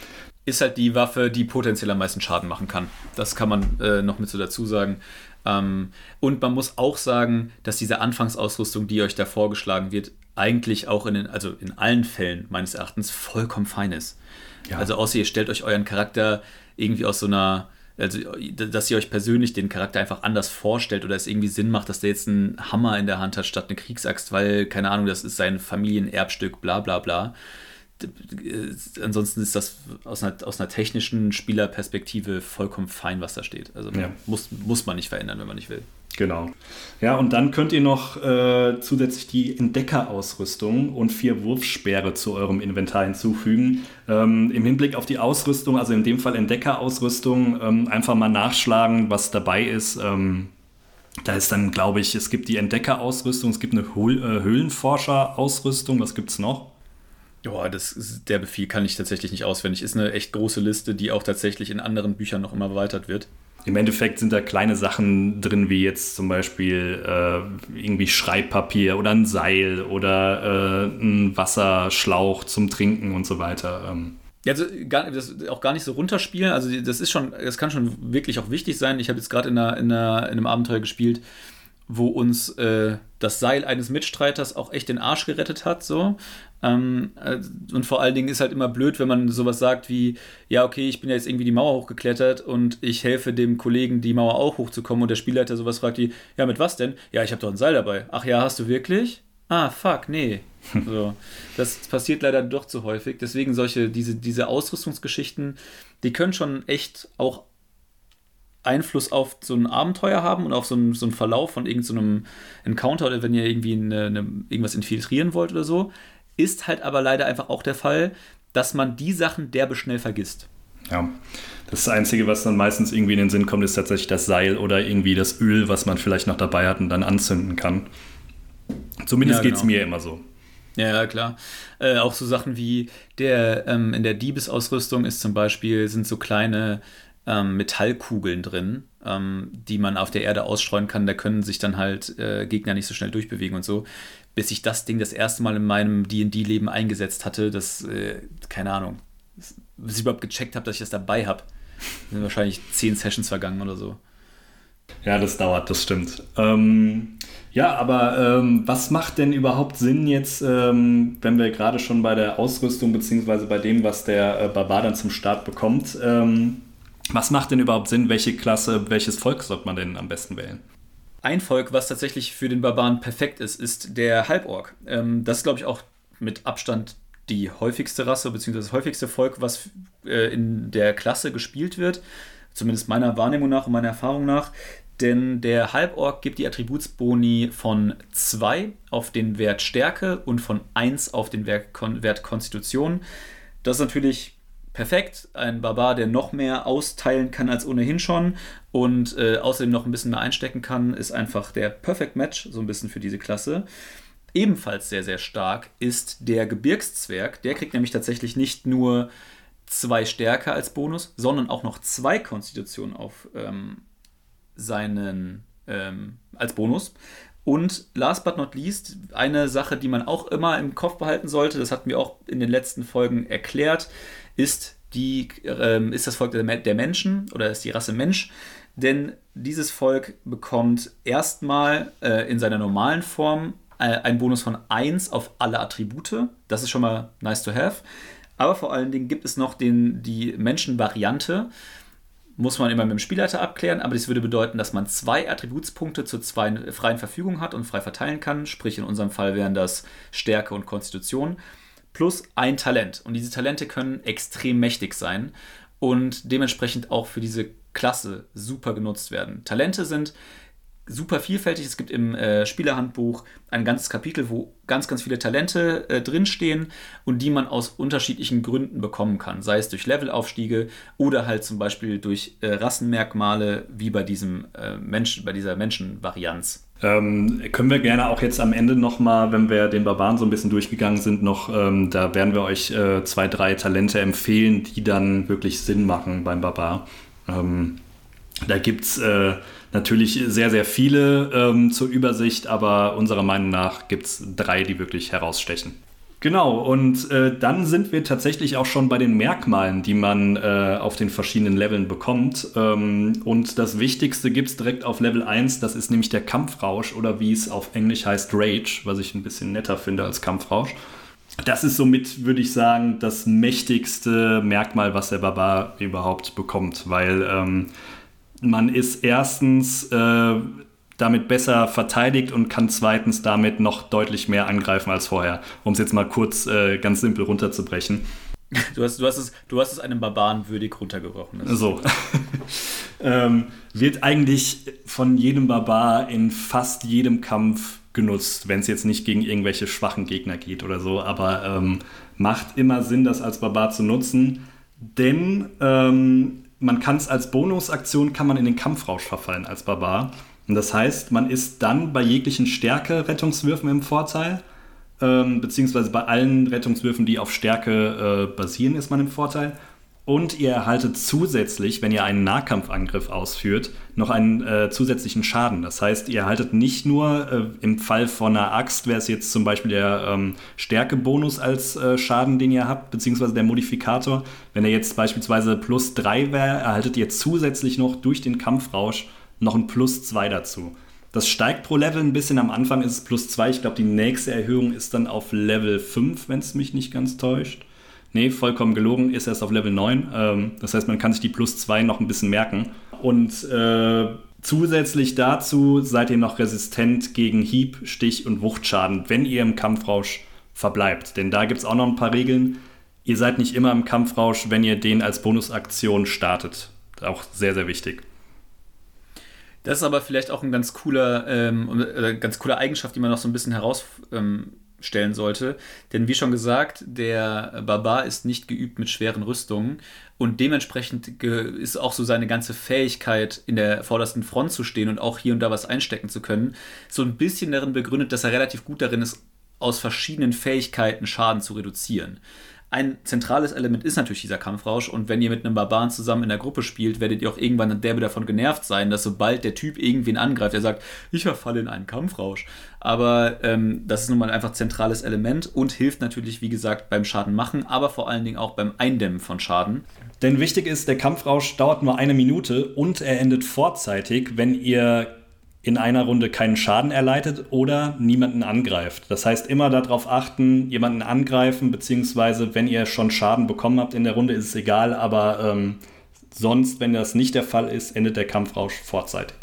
Ist halt die Waffe, die potenziell am meisten Schaden machen kann. Das kann man äh, noch mit so dazu sagen. Ähm, und man muss auch sagen, dass diese Anfangsausrüstung, die euch da vorgeschlagen wird, eigentlich auch in den, also in allen Fällen meines Erachtens vollkommen fein ist. Ja. Also außer ihr stellt euch euren Charakter irgendwie aus so einer, also dass ihr euch persönlich den Charakter einfach anders vorstellt oder es irgendwie Sinn macht, dass der jetzt einen Hammer in der Hand hat statt eine Kriegsaxt, weil, keine Ahnung, das ist sein Familienerbstück, bla bla bla. Ansonsten ist das aus einer, aus einer technischen Spielerperspektive vollkommen fein, was da steht. Also ja. muss, muss man nicht verändern, wenn man nicht will. Genau. Ja, und dann könnt ihr noch äh, zusätzlich die Entdeckerausrüstung und vier Wurfsperre zu eurem Inventar hinzufügen. Ähm, Im Hinblick auf die Ausrüstung, also in dem Fall Entdeckerausrüstung, ähm, einfach mal nachschlagen, was dabei ist. Ähm, da ist dann, glaube ich, es gibt die Entdeckerausrüstung, es gibt eine Höhl äh, Höhlenforscher-Ausrüstung, was gibt es noch? Ja, das ist, der Befehl kann ich tatsächlich nicht auswendig. Ist eine echt große Liste, die auch tatsächlich in anderen Büchern noch immer erweitert wird. Im Endeffekt sind da kleine Sachen drin, wie jetzt zum Beispiel äh, irgendwie Schreibpapier oder ein Seil oder äh, ein Wasserschlauch zum Trinken und so weiter. Ähm. Ja, also gar, das auch gar nicht so runterspielen. Also das ist schon, das kann schon wirklich auch wichtig sein. Ich habe jetzt gerade in, in, in einem Abenteuer gespielt, wo uns äh, das Seil eines Mitstreiters auch echt den Arsch gerettet hat. So. Ähm, äh, und vor allen Dingen ist halt immer blöd, wenn man sowas sagt wie, ja, okay, ich bin ja jetzt irgendwie die Mauer hochgeklettert und ich helfe dem Kollegen, die Mauer auch hochzukommen und der Spielleiter sowas fragt wie, ja, mit was denn? Ja, ich habe doch ein Seil dabei. Ach ja, hast du wirklich? Ah, fuck, nee. (laughs) So, das passiert leider doch zu häufig. Deswegen solche, diese, diese Ausrüstungsgeschichten, die können schon echt auch Einfluss auf so ein Abenteuer haben und auf so einen, so einen Verlauf von irgendeinem so Encounter oder wenn ihr irgendwie eine, eine, irgendwas infiltrieren wollt oder so. Ist halt aber leider einfach auch der Fall, dass man die Sachen derbe schnell vergisst. Ja, das Einzige, was dann meistens irgendwie in den Sinn kommt, ist tatsächlich das Seil oder irgendwie das Öl, was man vielleicht noch dabei hat und dann anzünden kann. Zumindest ja, genau. geht es mir immer so. Ja, klar. Äh, auch so Sachen wie der ähm, in der Diebesausrüstung ist zum Beispiel, sind so kleine ähm, Metallkugeln drin, ähm, die man auf der Erde ausstreuen kann. Da können sich dann halt äh, Gegner nicht so schnell durchbewegen und so. Bis ich das Ding das erste Mal in meinem DD-Leben eingesetzt hatte, das, äh, keine Ahnung, bis ich überhaupt gecheckt habe, dass ich das dabei habe. Sind wahrscheinlich zehn Sessions vergangen oder so. Ja, das dauert, das stimmt. Ähm, ja, aber ähm, was macht denn überhaupt Sinn jetzt, ähm, wenn wir gerade schon bei der Ausrüstung beziehungsweise bei dem, was der äh, Barbar dann zum Start bekommt, ähm, was macht denn überhaupt Sinn? Welche Klasse, welches Volk sollte man denn am besten wählen? Ein Volk, was tatsächlich für den Barbaren perfekt ist, ist der Halborg. Ähm, das ist, glaube ich, auch mit Abstand die häufigste Rasse, beziehungsweise das häufigste Volk, was äh, in der Klasse gespielt wird. Zumindest meiner Wahrnehmung nach und meiner Erfahrung nach. Denn der Halborg gibt die Attributsboni von 2 auf den Wert Stärke und von 1 auf den Wert Konstitution. Das ist natürlich perfekt. Ein Barbar, der noch mehr austeilen kann als ohnehin schon und äh, außerdem noch ein bisschen mehr einstecken kann, ist einfach der Perfect Match, so ein bisschen für diese Klasse. Ebenfalls sehr, sehr stark ist der Gebirgszwerg. Der kriegt nämlich tatsächlich nicht nur zwei Stärke als Bonus, sondern auch noch zwei Konstitutionen auf ähm, seinen ähm, als Bonus. Und last but not least, eine Sache, die man auch immer im Kopf behalten sollte, das hatten wir auch in den letzten Folgen erklärt, ist, die, ähm, ist das Volk der, der Menschen oder ist die Rasse Mensch. Denn dieses Volk bekommt erstmal äh, in seiner normalen Form äh, einen Bonus von 1 auf alle Attribute. Das ist schon mal nice to have. Aber vor allen Dingen gibt es noch den, die Menschenvariante. Muss man immer mit dem Spielleiter abklären, aber das würde bedeuten, dass man zwei Attributspunkte zur freien Verfügung hat und frei verteilen kann. Sprich, in unserem Fall wären das Stärke und Konstitution. Plus ein Talent. Und diese Talente können extrem mächtig sein und dementsprechend auch für diese Klasse super genutzt werden. Talente sind super vielfältig. Es gibt im äh, Spielerhandbuch ein ganzes Kapitel, wo ganz, ganz viele Talente äh, drinstehen und die man aus unterschiedlichen Gründen bekommen kann. Sei es durch Levelaufstiege oder halt zum Beispiel durch äh, Rassenmerkmale, wie bei diesem äh, Mensch, bei dieser Menschenvarianz. Ähm, können wir gerne auch jetzt am Ende nochmal, wenn wir den Barbaren so ein bisschen durchgegangen sind, noch, ähm, da werden wir euch äh, zwei, drei Talente empfehlen, die dann wirklich Sinn machen beim Barbar. Ähm, da gibt es äh, natürlich sehr, sehr viele ähm, zur Übersicht, aber unserer Meinung nach gibt es drei, die wirklich herausstechen. Genau, und äh, dann sind wir tatsächlich auch schon bei den Merkmalen, die man äh, auf den verschiedenen Leveln bekommt. Ähm, und das Wichtigste gibt es direkt auf Level 1, das ist nämlich der Kampfrausch oder wie es auf Englisch heißt Rage, was ich ein bisschen netter finde als Kampfrausch. Das ist somit, würde ich sagen, das mächtigste Merkmal, was der Barbar überhaupt bekommt, weil ähm, man ist erstens äh, damit besser verteidigt und kann zweitens damit noch deutlich mehr angreifen als vorher. Um es jetzt mal kurz äh, ganz simpel runterzubrechen. Du hast, du, hast es, du hast es einem Barbaren würdig runtergebrochen. So. (laughs) ähm, wird eigentlich von jedem Barbar in fast jedem Kampf genutzt, wenn es jetzt nicht gegen irgendwelche schwachen Gegner geht oder so. Aber ähm, macht immer Sinn, das als Barbar zu nutzen, denn ähm, man kann es als Bonusaktion, kann man in den Kampfrausch verfallen als Barbar. Und das heißt, man ist dann bei jeglichen Stärke-Rettungswürfen im Vorteil, ähm, beziehungsweise bei allen Rettungswürfen, die auf Stärke äh, basieren, ist man im Vorteil. Und ihr erhaltet zusätzlich, wenn ihr einen Nahkampfangriff ausführt, noch einen äh, zusätzlichen Schaden. Das heißt, ihr erhaltet nicht nur äh, im Fall von einer Axt, wäre es jetzt zum Beispiel der ähm, Stärkebonus als äh, Schaden, den ihr habt, beziehungsweise der Modifikator. Wenn er jetzt beispielsweise plus 3 wäre, erhaltet ihr zusätzlich noch durch den Kampfrausch noch ein plus 2 dazu. Das steigt pro Level ein bisschen. Am Anfang ist es plus 2. Ich glaube, die nächste Erhöhung ist dann auf Level 5, wenn es mich nicht ganz täuscht. Nee, vollkommen gelogen, ist erst auf Level 9. Ähm, das heißt, man kann sich die plus 2 noch ein bisschen merken. Und äh, zusätzlich dazu seid ihr noch resistent gegen Hieb, Stich und Wuchtschaden, wenn ihr im Kampfrausch verbleibt. Denn da gibt es auch noch ein paar Regeln. Ihr seid nicht immer im Kampfrausch, wenn ihr den als Bonusaktion startet. Auch sehr, sehr wichtig. Das ist aber vielleicht auch ein ganz cooler, ähm, äh, ganz coole Eigenschaft, die man noch so ein bisschen heraus, ähm, sollte. Denn wie schon gesagt, der Barbar ist nicht geübt mit schweren Rüstungen und dementsprechend ist auch so seine ganze Fähigkeit, in der vordersten Front zu stehen und auch hier und da was einstecken zu können, so ein bisschen darin begründet, dass er relativ gut darin ist, aus verschiedenen Fähigkeiten Schaden zu reduzieren ein zentrales Element ist natürlich dieser Kampfrausch und wenn ihr mit einem Barbaren zusammen in der Gruppe spielt, werdet ihr auch irgendwann derbe davon genervt sein, dass sobald der Typ irgendwen angreift, er sagt, ich verfalle in einen Kampfrausch. Aber ähm, das ist nun mal einfach zentrales Element und hilft natürlich, wie gesagt, beim Schaden machen, aber vor allen Dingen auch beim Eindämmen von Schaden. Denn wichtig ist, der Kampfrausch dauert nur eine Minute und er endet vorzeitig, wenn ihr in einer Runde keinen Schaden erleidet oder niemanden angreift. Das heißt, immer darauf achten, jemanden angreifen, beziehungsweise wenn ihr schon Schaden bekommen habt in der Runde, ist es egal, aber ähm, sonst, wenn das nicht der Fall ist, endet der Kampfrausch vorzeitig.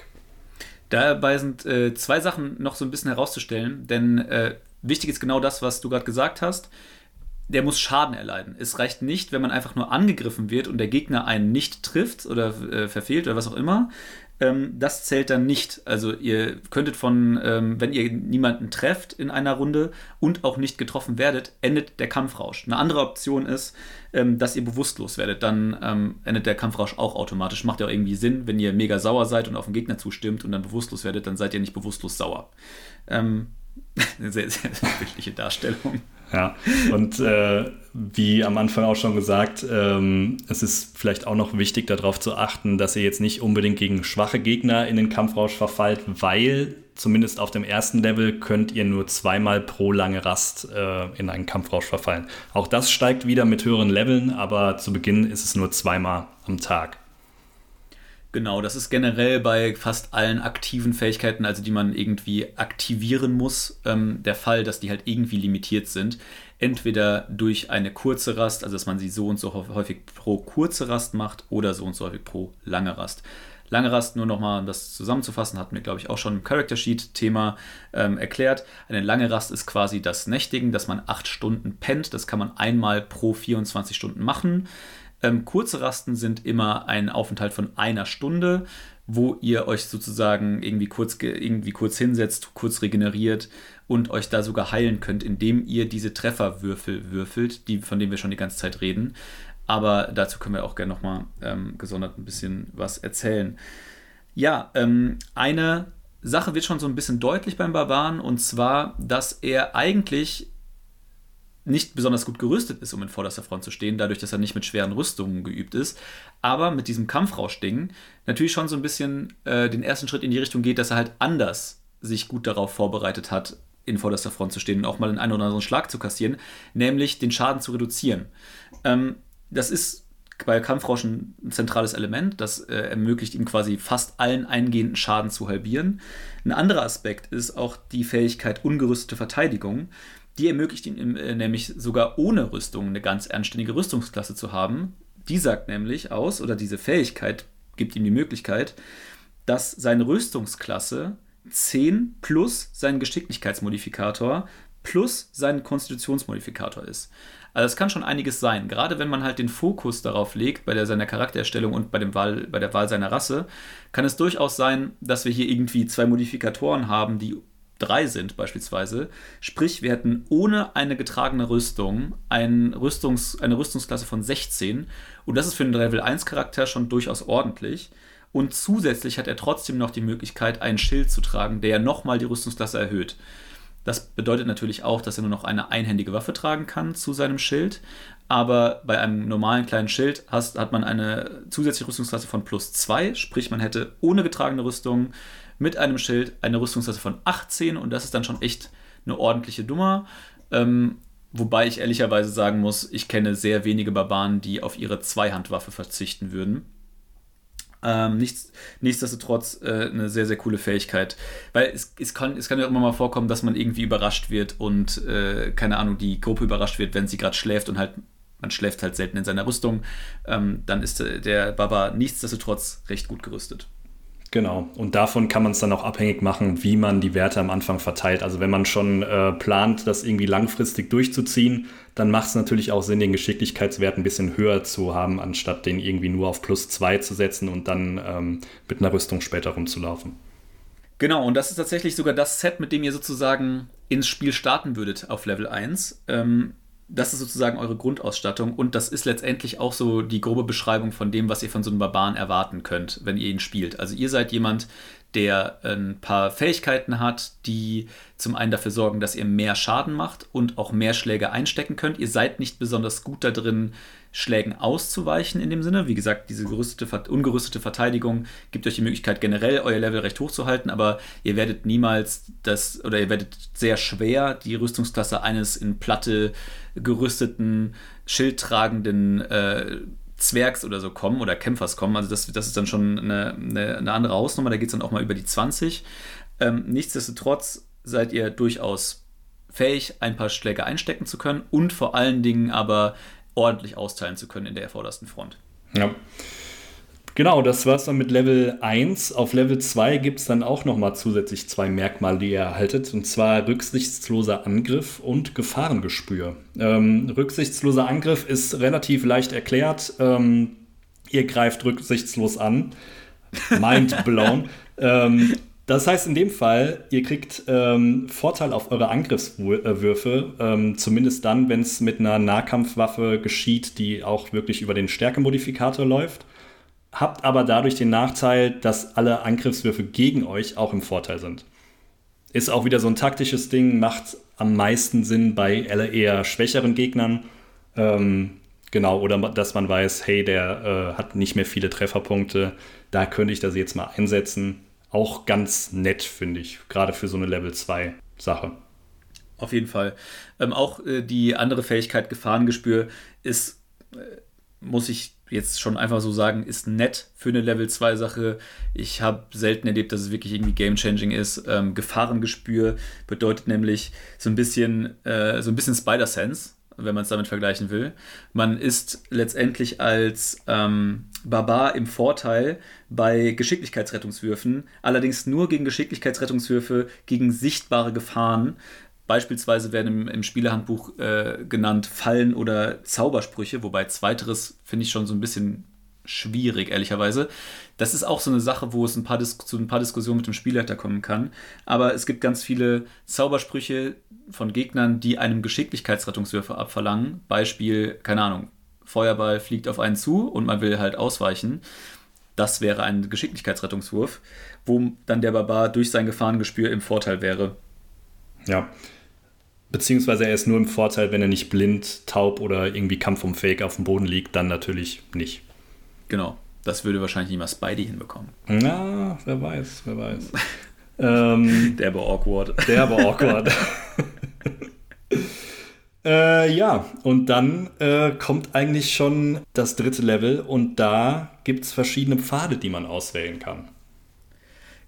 Dabei sind äh, zwei Sachen noch so ein bisschen herauszustellen, denn äh, wichtig ist genau das, was du gerade gesagt hast. Der muss Schaden erleiden. Es reicht nicht, wenn man einfach nur angegriffen wird und der Gegner einen nicht trifft oder äh, verfehlt oder was auch immer, ähm, das zählt dann nicht. Also ihr könntet von, ähm, wenn ihr niemanden trefft in einer Runde und auch nicht getroffen werdet, endet der Kampfrausch. Eine andere Option ist, ähm, dass ihr bewusstlos werdet. Dann ähm, endet der Kampfrausch auch automatisch. Macht ja auch irgendwie Sinn, wenn ihr mega sauer seid und auf den Gegner zustimmt und dann bewusstlos werdet, dann seid ihr nicht bewusstlos sauer. Ähm, Eine (laughs) sehr, sehr, sehr bildliche Darstellung. Ja, und äh, wie am Anfang auch schon gesagt, ähm, es ist vielleicht auch noch wichtig darauf zu achten, dass ihr jetzt nicht unbedingt gegen schwache Gegner in den Kampfrausch verfallt, weil zumindest auf dem ersten Level könnt ihr nur zweimal pro lange Rast äh, in einen Kampfrausch verfallen. Auch das steigt wieder mit höheren Leveln, aber zu Beginn ist es nur zweimal am Tag. Genau, das ist generell bei fast allen aktiven Fähigkeiten, also die man irgendwie aktivieren muss, ähm, der Fall, dass die halt irgendwie limitiert sind. Entweder durch eine kurze Rast, also dass man sie so und so häufig pro kurze Rast macht, oder so und so häufig pro lange Rast. Lange Rast, nur nochmal um das zusammenzufassen, hatten wir, glaube ich, auch schon im Character Sheet-Thema ähm, erklärt. Eine lange Rast ist quasi das Nächtigen, dass man acht Stunden pennt. Das kann man einmal pro 24 Stunden machen. Ähm, kurze Rasten sind immer ein Aufenthalt von einer Stunde, wo ihr euch sozusagen irgendwie kurz, irgendwie kurz hinsetzt, kurz regeneriert und euch da sogar heilen könnt, indem ihr diese Trefferwürfel würfelt, die, von denen wir schon die ganze Zeit reden. Aber dazu können wir auch gerne nochmal ähm, gesondert ein bisschen was erzählen. Ja, ähm, eine Sache wird schon so ein bisschen deutlich beim Barbaren und zwar, dass er eigentlich nicht besonders gut gerüstet ist, um in vorderster Front zu stehen, dadurch, dass er nicht mit schweren Rüstungen geübt ist, aber mit diesem Kampfrausch-Ding natürlich schon so ein bisschen äh, den ersten Schritt in die Richtung geht, dass er halt anders sich gut darauf vorbereitet hat, in vorderster Front zu stehen und auch mal den einen oder anderen Schlag zu kassieren, nämlich den Schaden zu reduzieren. Ähm, das ist bei Kampfrausch ein zentrales Element, das äh, ermöglicht ihm quasi fast allen eingehenden Schaden zu halbieren. Ein anderer Aspekt ist auch die Fähigkeit ungerüstete Verteidigung. Die ermöglicht ihm äh, nämlich sogar ohne Rüstung eine ganz anständige Rüstungsklasse zu haben. Die sagt nämlich aus, oder diese Fähigkeit gibt ihm die Möglichkeit, dass seine Rüstungsklasse 10 plus sein Geschicklichkeitsmodifikator plus sein Konstitutionsmodifikator ist. Also es kann schon einiges sein, gerade wenn man halt den Fokus darauf legt, bei der, seiner Charaktererstellung und bei, dem Wahl, bei der Wahl seiner Rasse, kann es durchaus sein, dass wir hier irgendwie zwei Modifikatoren haben, die drei sind beispielsweise. Sprich, wir hätten ohne eine getragene Rüstung ein Rüstungs-, eine Rüstungsklasse von 16 und das ist für einen Level 1 Charakter schon durchaus ordentlich. Und zusätzlich hat er trotzdem noch die Möglichkeit, einen Schild zu tragen, der nochmal die Rüstungsklasse erhöht. Das bedeutet natürlich auch, dass er nur noch eine einhändige Waffe tragen kann zu seinem Schild. Aber bei einem normalen kleinen Schild hast, hat man eine zusätzliche Rüstungsklasse von plus 2, sprich man hätte ohne getragene Rüstung mit einem Schild eine Rüstungsklasse von 18 und das ist dann schon echt eine ordentliche Nummer. Ähm, wobei ich ehrlicherweise sagen muss, ich kenne sehr wenige Barbaren, die auf ihre Zweihandwaffe verzichten würden. Ähm, nichts, nichtsdestotrotz äh, eine sehr, sehr coole Fähigkeit. Weil es, es, kann, es kann ja immer mal vorkommen, dass man irgendwie überrascht wird und, äh, keine Ahnung, die Gruppe überrascht wird, wenn sie gerade schläft und halt, man schläft halt selten in seiner Rüstung. Ähm, dann ist der Barbar nichtsdestotrotz recht gut gerüstet. Genau, und davon kann man es dann auch abhängig machen, wie man die Werte am Anfang verteilt. Also wenn man schon äh, plant, das irgendwie langfristig durchzuziehen, dann macht es natürlich auch Sinn, den Geschicklichkeitswert ein bisschen höher zu haben, anstatt den irgendwie nur auf plus zwei zu setzen und dann ähm, mit einer Rüstung später rumzulaufen. Genau, und das ist tatsächlich sogar das Set, mit dem ihr sozusagen ins Spiel starten würdet auf Level 1. Ähm, das ist sozusagen eure Grundausstattung und das ist letztendlich auch so die grobe Beschreibung von dem, was ihr von so einem Barbaren erwarten könnt, wenn ihr ihn spielt. Also ihr seid jemand, der ein paar Fähigkeiten hat, die zum einen dafür sorgen, dass ihr mehr Schaden macht und auch mehr Schläge einstecken könnt. Ihr seid nicht besonders gut da drin, Schlägen auszuweichen in dem Sinne. Wie gesagt, diese gerüstete, ungerüstete Verteidigung gibt euch die Möglichkeit, generell euer Level recht hoch zu halten, aber ihr werdet niemals das, oder ihr werdet sehr schwer die Rüstungsklasse eines in Platte gerüsteten, schildtragenden äh, Zwergs oder so kommen oder Kämpfers kommen. Also das, das ist dann schon eine, eine, eine andere Hausnummer, da geht es dann auch mal über die 20. Ähm, nichtsdestotrotz seid ihr durchaus fähig, ein paar Schläge einstecken zu können und vor allen Dingen aber ordentlich austeilen zu können in der vordersten Front. Ja. Genau, das war es dann mit Level 1. Auf Level 2 gibt es dann auch nochmal zusätzlich zwei Merkmale, die ihr erhaltet, und zwar rücksichtsloser Angriff und Gefahrengespür. Ähm, rücksichtsloser Angriff ist relativ leicht erklärt. Ähm, ihr greift rücksichtslos an. Mind blown. (laughs) ähm, das heißt in dem Fall, ihr kriegt ähm, Vorteil auf eure Angriffswürfe, ähm, zumindest dann, wenn es mit einer Nahkampfwaffe geschieht, die auch wirklich über den Stärkemodifikator läuft habt aber dadurch den Nachteil, dass alle Angriffswürfe gegen euch auch im Vorteil sind. ist auch wieder so ein taktisches Ding, macht am meisten Sinn bei eher schwächeren Gegnern. Ähm, genau, oder dass man weiß, hey, der äh, hat nicht mehr viele Trefferpunkte, da könnte ich das jetzt mal einsetzen. Auch ganz nett, finde ich, gerade für so eine Level 2 Sache. Auf jeden Fall. Ähm, auch äh, die andere Fähigkeit, Gefahrengespür, ist, äh, muss ich jetzt schon einfach so sagen, ist nett für eine Level 2 Sache. Ich habe selten erlebt, dass es wirklich irgendwie game-changing ist. Ähm, Gefahrengespür bedeutet nämlich so ein bisschen, äh, so ein bisschen Spider-Sense, wenn man es damit vergleichen will. Man ist letztendlich als ähm, Barbar im Vorteil bei Geschicklichkeitsrettungswürfen, allerdings nur gegen Geschicklichkeitsrettungswürfe gegen sichtbare Gefahren. Beispielsweise werden im, im Spielerhandbuch äh, genannt Fallen oder Zaubersprüche, wobei zweiteres finde ich schon so ein bisschen schwierig, ehrlicherweise. Das ist auch so eine Sache, wo es ein paar zu ein paar Diskussionen mit dem Spielleiter kommen kann. Aber es gibt ganz viele Zaubersprüche von Gegnern, die einem Geschicklichkeitsrettungswürfe abverlangen. Beispiel, keine Ahnung, Feuerball fliegt auf einen zu und man will halt ausweichen. Das wäre ein Geschicklichkeitsrettungswurf, wo dann der Barbar durch sein Gefahrengespür im Vorteil wäre. Ja. Beziehungsweise er ist nur im Vorteil, wenn er nicht blind, taub oder irgendwie kampfunfähig auf dem Boden liegt, dann natürlich nicht. Genau. Das würde wahrscheinlich nicht mal Spidey hinbekommen. Na, wer weiß, wer weiß. (laughs) ähm, der war awkward. Der war awkward. (laughs) äh, ja, und dann äh, kommt eigentlich schon das dritte Level und da gibt es verschiedene Pfade, die man auswählen kann.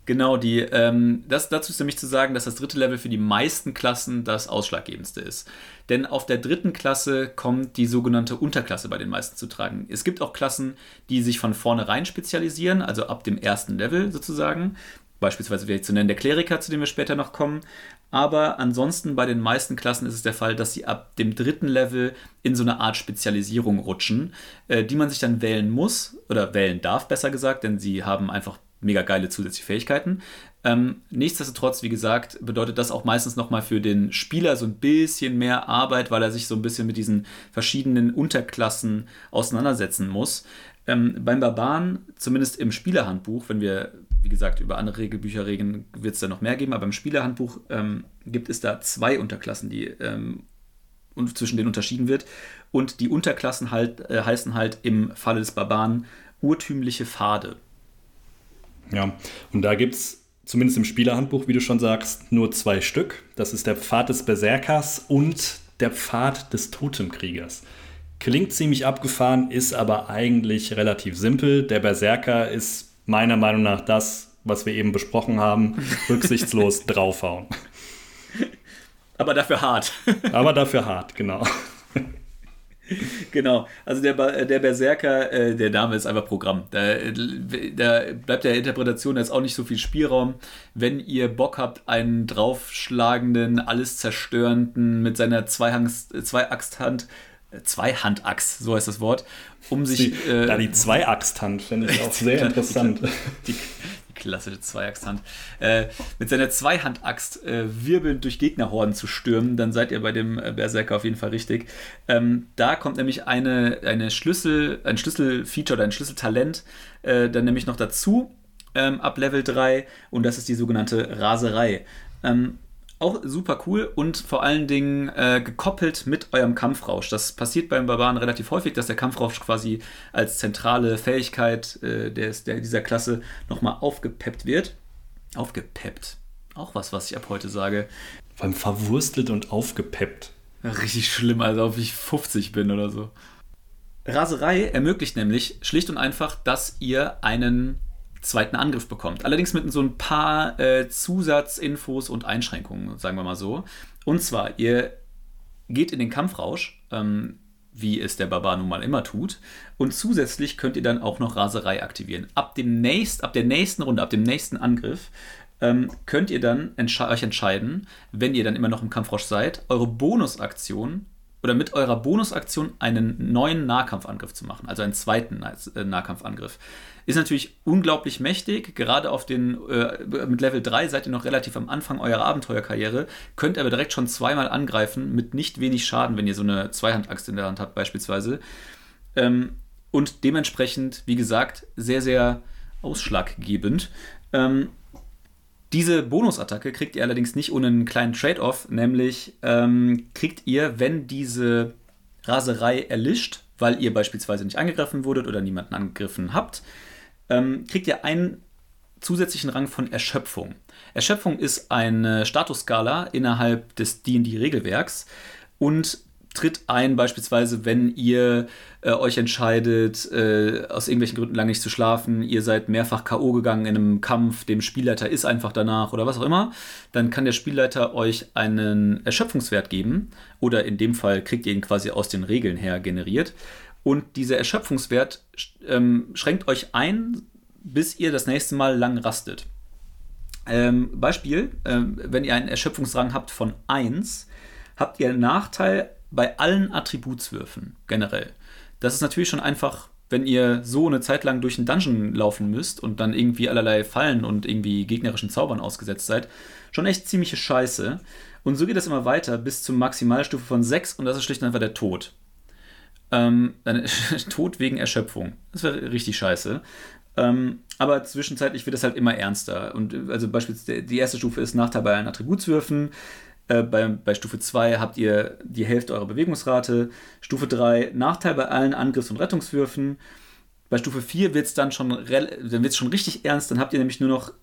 Genau, die, ähm, das, dazu ist nämlich zu sagen, dass das dritte Level für die meisten Klassen das ausschlaggebendste ist. Denn auf der dritten Klasse kommt die sogenannte Unterklasse bei den meisten zu tragen. Es gibt auch Klassen, die sich von vornherein spezialisieren, also ab dem ersten Level sozusagen. Beispielsweise wäre zu nennen der Kleriker, zu dem wir später noch kommen. Aber ansonsten bei den meisten Klassen ist es der Fall, dass sie ab dem dritten Level in so eine Art Spezialisierung rutschen, äh, die man sich dann wählen muss oder wählen darf, besser gesagt, denn sie haben einfach mega geile zusätzliche Fähigkeiten. Ähm, nichtsdestotrotz, wie gesagt, bedeutet das auch meistens nochmal für den Spieler so ein bisschen mehr Arbeit, weil er sich so ein bisschen mit diesen verschiedenen Unterklassen auseinandersetzen muss. Ähm, beim Barbaren, zumindest im Spielerhandbuch, wenn wir, wie gesagt, über andere Regelbücher reden, wird es da noch mehr geben, aber im Spielerhandbuch ähm, gibt es da zwei Unterklassen, die ähm, und zwischen denen unterschieden wird. Und die Unterklassen halt, äh, heißen halt im Falle des Barbaren urtümliche Pfade. Ja, und da gibt es zumindest im Spielerhandbuch, wie du schon sagst, nur zwei Stück. Das ist der Pfad des Berserkers und der Pfad des Totemkriegers. Klingt ziemlich abgefahren, ist aber eigentlich relativ simpel. Der Berserker ist meiner Meinung nach das, was wir eben besprochen haben, (laughs) rücksichtslos draufhauen. Aber dafür hart. aber dafür hart, genau. (laughs) genau, also der, äh, der Berserker, äh, der Name ist einfach Programm. Da, da bleibt der Interpretation jetzt auch nicht so viel Spielraum. Wenn ihr Bock habt, einen draufschlagenden, alles zerstörenden mit seiner äh, Zweihandachs, so heißt das Wort, um sich. Die, äh, da die Zweiachsthand finde ich (laughs) auch sehr interessant. Die, klassische Zweiachshand, äh, mit seiner Zweihandaxt äh, wirbelnd durch Gegnerhorden zu stürmen, dann seid ihr bei dem äh, Berserker auf jeden Fall richtig. Ähm, da kommt nämlich eine, eine Schlüssel, ein Schlüsselfeature oder ein Schlüsseltalent äh, dann nämlich noch dazu ähm, ab Level 3 und das ist die sogenannte Raserei. Ähm, auch super cool und vor allen Dingen äh, gekoppelt mit eurem Kampfrausch. Das passiert beim Barbaren relativ häufig, dass der Kampfrausch quasi als zentrale Fähigkeit äh, des, der, dieser Klasse nochmal aufgepeppt wird. Aufgepeppt. Auch was, was ich ab heute sage. Beim verwurstelt und aufgepeppt. richtig schlimm, als ob ich 50 bin oder so. Raserei ermöglicht nämlich schlicht und einfach, dass ihr einen zweiten Angriff bekommt. Allerdings mit so ein paar äh, Zusatzinfos und Einschränkungen, sagen wir mal so. Und zwar, ihr geht in den Kampfrausch, ähm, wie es der Barbar nun mal immer tut. Und zusätzlich könnt ihr dann auch noch Raserei aktivieren. Ab, dem nächst, ab der nächsten Runde, ab dem nächsten Angriff, ähm, könnt ihr dann entsche euch entscheiden, wenn ihr dann immer noch im Kampfrausch seid, eure Bonusaktion oder mit eurer Bonusaktion einen neuen Nahkampfangriff zu machen, also einen zweiten äh, Nahkampfangriff. Ist natürlich unglaublich mächtig, gerade auf den, äh, mit Level 3 seid ihr noch relativ am Anfang eurer Abenteuerkarriere, könnt aber direkt schon zweimal angreifen mit nicht wenig Schaden, wenn ihr so eine Zweihandaxt in der Hand habt beispielsweise. Ähm, und dementsprechend, wie gesagt, sehr, sehr ausschlaggebend. Ähm, Diese Bonusattacke kriegt ihr allerdings nicht ohne einen kleinen Trade-off, nämlich ähm, kriegt ihr, wenn diese Raserei erlischt, weil ihr beispielsweise nicht angegriffen wurdet oder niemanden angegriffen habt, ähm, kriegt ihr einen zusätzlichen Rang von Erschöpfung. Erschöpfung ist eine Statusskala innerhalb des D&D-Regelwerks und tritt ein, beispielsweise, wenn ihr äh, euch entscheidet, äh, aus irgendwelchen Gründen lange nicht zu schlafen, ihr seid mehrfach K.O. gegangen in einem Kampf, dem Spielleiter ist einfach danach oder was auch immer, dann kann der Spielleiter euch einen Erschöpfungswert geben oder in dem Fall kriegt ihr ihn quasi aus den Regeln her generiert. Und dieser Erschöpfungswert ähm, schränkt euch ein, bis ihr das nächste Mal lang rastet. Ähm, Beispiel, ähm, wenn ihr einen Erschöpfungsrang habt von 1, habt ihr einen Nachteil bei allen Attributswürfen generell. Das ist natürlich schon einfach, wenn ihr so eine Zeit lang durch einen Dungeon laufen müsst und dann irgendwie allerlei Fallen und irgendwie gegnerischen Zaubern ausgesetzt seid, schon echt ziemliche Scheiße. Und so geht es immer weiter bis zur Maximalstufe von 6 und das ist schlicht und einfach der Tod. Ähm, (laughs) Tod wegen Erschöpfung. Das wäre richtig scheiße. Ähm, aber zwischenzeitlich wird es halt immer ernster. Und also beispielsweise die erste Stufe ist Nachteil bei allen Attributswürfen. Äh, bei, bei Stufe 2 habt ihr die Hälfte eurer Bewegungsrate. Stufe 3 Nachteil bei allen Angriffs- und Rettungswürfen. Bei Stufe 4 wird es dann schon, dann wird's schon richtig ernst. Dann habt ihr nämlich nur noch,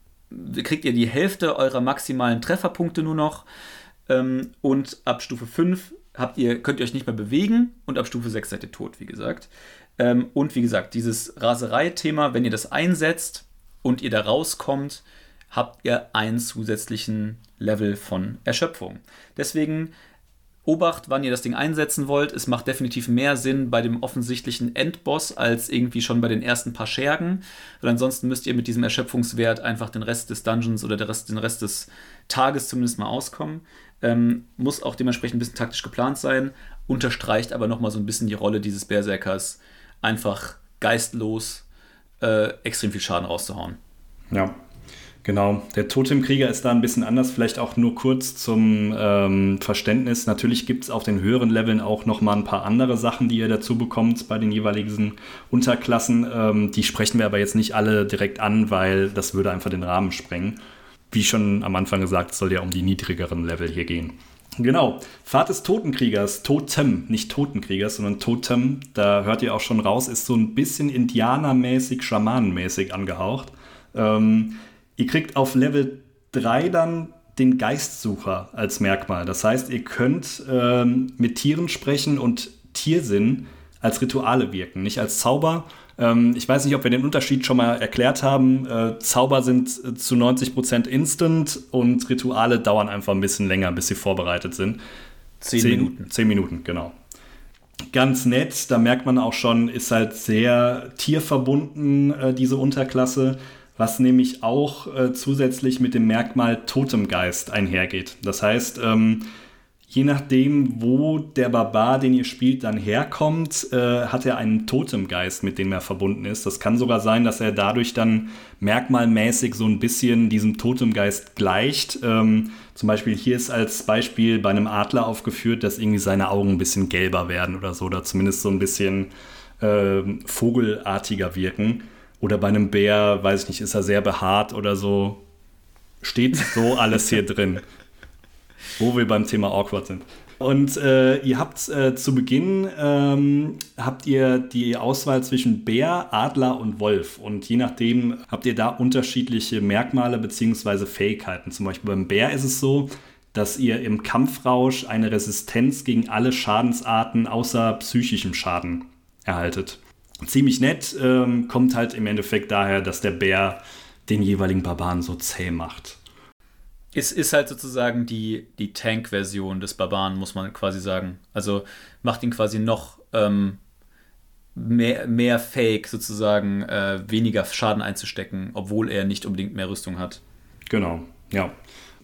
kriegt ihr die Hälfte eurer maximalen Trefferpunkte nur noch. Ähm, und ab Stufe 5 habt ihr, könnt ihr euch nicht mehr bewegen und ab Stufe 6 seid ihr tot, wie gesagt. Ähm, und wie gesagt, dieses Raserei-Thema, wenn ihr das einsetzt und ihr da rauskommt, habt ihr einen zusätzlichen Level von Erschöpfung. Deswegen Obacht, wann ihr das Ding einsetzen wollt. Es macht definitiv mehr Sinn bei dem offensichtlichen Endboss als irgendwie schon bei den ersten paar Schergen. Weil ansonsten müsst ihr mit diesem Erschöpfungswert einfach den Rest des Dungeons oder Rest, den Rest des Tages zumindest mal auskommen. Ähm, muss auch dementsprechend ein bisschen taktisch geplant sein. Unterstreicht aber nochmal so ein bisschen die Rolle dieses Berserkers, einfach geistlos äh, extrem viel Schaden rauszuhauen. Ja, Genau, der Totemkrieger ist da ein bisschen anders, vielleicht auch nur kurz zum ähm, Verständnis. Natürlich gibt es auf den höheren Leveln auch noch mal ein paar andere Sachen, die ihr dazu bekommt bei den jeweiligen Unterklassen. Ähm, die sprechen wir aber jetzt nicht alle direkt an, weil das würde einfach den Rahmen sprengen. Wie schon am Anfang gesagt, es soll ja um die niedrigeren Level hier gehen. Genau, Pfad des Totenkriegers, Totem, nicht Totenkriegers, sondern Totem, da hört ihr auch schon raus, ist so ein bisschen indianermäßig, schamanenmäßig angehaucht. Ähm, Ihr kriegt auf Level 3 dann den Geistsucher als Merkmal. Das heißt, ihr könnt ähm, mit Tieren sprechen und Tiersinn als Rituale wirken, nicht als Zauber. Ähm, ich weiß nicht, ob wir den Unterschied schon mal erklärt haben. Äh, Zauber sind äh, zu 90% instant und Rituale dauern einfach ein bisschen länger, bis sie vorbereitet sind. Zehn, zehn Minuten. Zehn Minuten, genau. Ganz nett, da merkt man auch schon, ist halt sehr tierverbunden, äh, diese Unterklasse was nämlich auch äh, zusätzlich mit dem Merkmal Totemgeist einhergeht. Das heißt, ähm, je nachdem, wo der Barbar, den ihr spielt, dann herkommt, äh, hat er einen Totemgeist, mit dem er verbunden ist. Das kann sogar sein, dass er dadurch dann merkmalmäßig so ein bisschen diesem Totemgeist gleicht. Ähm, zum Beispiel hier ist als Beispiel bei einem Adler aufgeführt, dass irgendwie seine Augen ein bisschen gelber werden oder so, oder zumindest so ein bisschen äh, vogelartiger wirken. Oder bei einem Bär, weiß ich nicht, ist er sehr behaart oder so. Steht so (laughs) alles hier drin. Wo wir beim Thema awkward sind. Und äh, ihr habt äh, zu Beginn ähm, habt ihr die Auswahl zwischen Bär, Adler und Wolf. Und je nachdem habt ihr da unterschiedliche Merkmale bzw. Fähigkeiten. Zum Beispiel beim Bär ist es so, dass ihr im Kampfrausch eine Resistenz gegen alle Schadensarten außer psychischem Schaden erhaltet ziemlich nett, ähm, kommt halt im Endeffekt daher, dass der Bär den jeweiligen Barbaren so zäh macht. Es ist halt sozusagen die, die Tank-Version des Barbaren, muss man quasi sagen. Also macht ihn quasi noch ähm, mehr, mehr fake, sozusagen äh, weniger Schaden einzustecken, obwohl er nicht unbedingt mehr Rüstung hat. Genau, ja.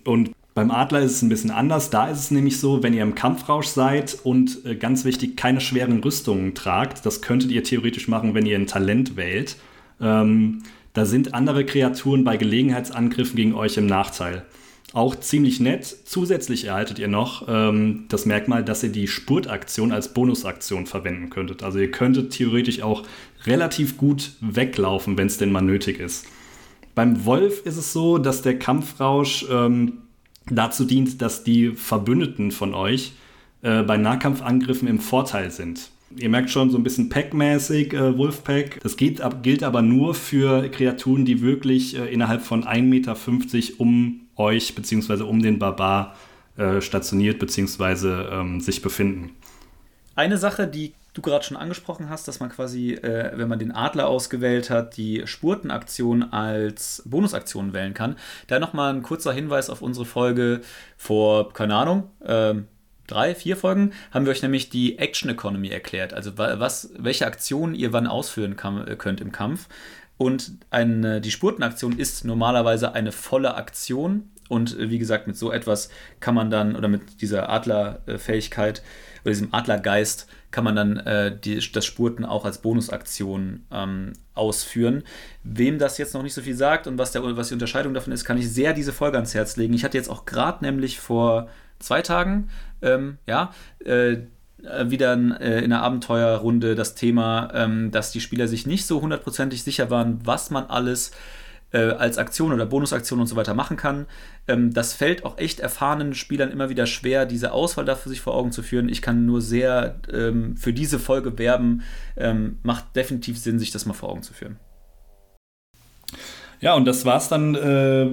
Und beim Adler ist es ein bisschen anders. Da ist es nämlich so, wenn ihr im Kampfrausch seid und äh, ganz wichtig, keine schweren Rüstungen tragt, das könntet ihr theoretisch machen, wenn ihr ein Talent wählt. Ähm, da sind andere Kreaturen bei Gelegenheitsangriffen gegen euch im Nachteil. Auch ziemlich nett. Zusätzlich erhaltet ihr noch ähm, das Merkmal, dass ihr die Spurtaktion als Bonusaktion verwenden könntet. Also ihr könntet theoretisch auch relativ gut weglaufen, wenn es denn mal nötig ist. Beim Wolf ist es so, dass der Kampfrausch ähm, dazu dient, dass die Verbündeten von euch äh, bei Nahkampfangriffen im Vorteil sind. Ihr merkt schon so ein bisschen Pack-mäßig, äh, Wolfpack. Das geht, ab, gilt aber nur für Kreaturen, die wirklich äh, innerhalb von 1,50 Meter um euch bzw. um den Barbar äh, stationiert bzw. Ähm, sich befinden. Eine Sache, die du gerade schon angesprochen hast, dass man quasi, äh, wenn man den Adler ausgewählt hat, die Spurtenaktion als Bonusaktion wählen kann. Da nochmal ein kurzer Hinweis auf unsere Folge vor, keine Ahnung, äh, drei, vier Folgen, haben wir euch nämlich die Action Economy erklärt. Also was, welche Aktionen ihr wann ausführen kann, könnt im Kampf. Und eine, die Spurtenaktion ist normalerweise eine volle Aktion. Und äh, wie gesagt, mit so etwas kann man dann, oder mit dieser Adlerfähigkeit oder diesem Adlergeist, kann man dann äh, die, das Spurten auch als Bonusaktion ähm, ausführen. Wem das jetzt noch nicht so viel sagt und was, der, was die Unterscheidung davon ist, kann ich sehr diese Folge ans Herz legen. Ich hatte jetzt auch gerade nämlich vor zwei Tagen, ähm, ja, äh, wieder äh, in einer Abenteuerrunde das Thema, ähm, dass die Spieler sich nicht so hundertprozentig sicher waren, was man alles äh, als Aktion oder Bonusaktion und so weiter machen kann. Ähm, das fällt auch echt erfahrenen Spielern immer wieder schwer, diese Auswahl dafür sich vor Augen zu führen. Ich kann nur sehr ähm, für diese Folge werben. Ähm, macht definitiv Sinn, sich das mal vor Augen zu führen. Ja, und das war's dann äh,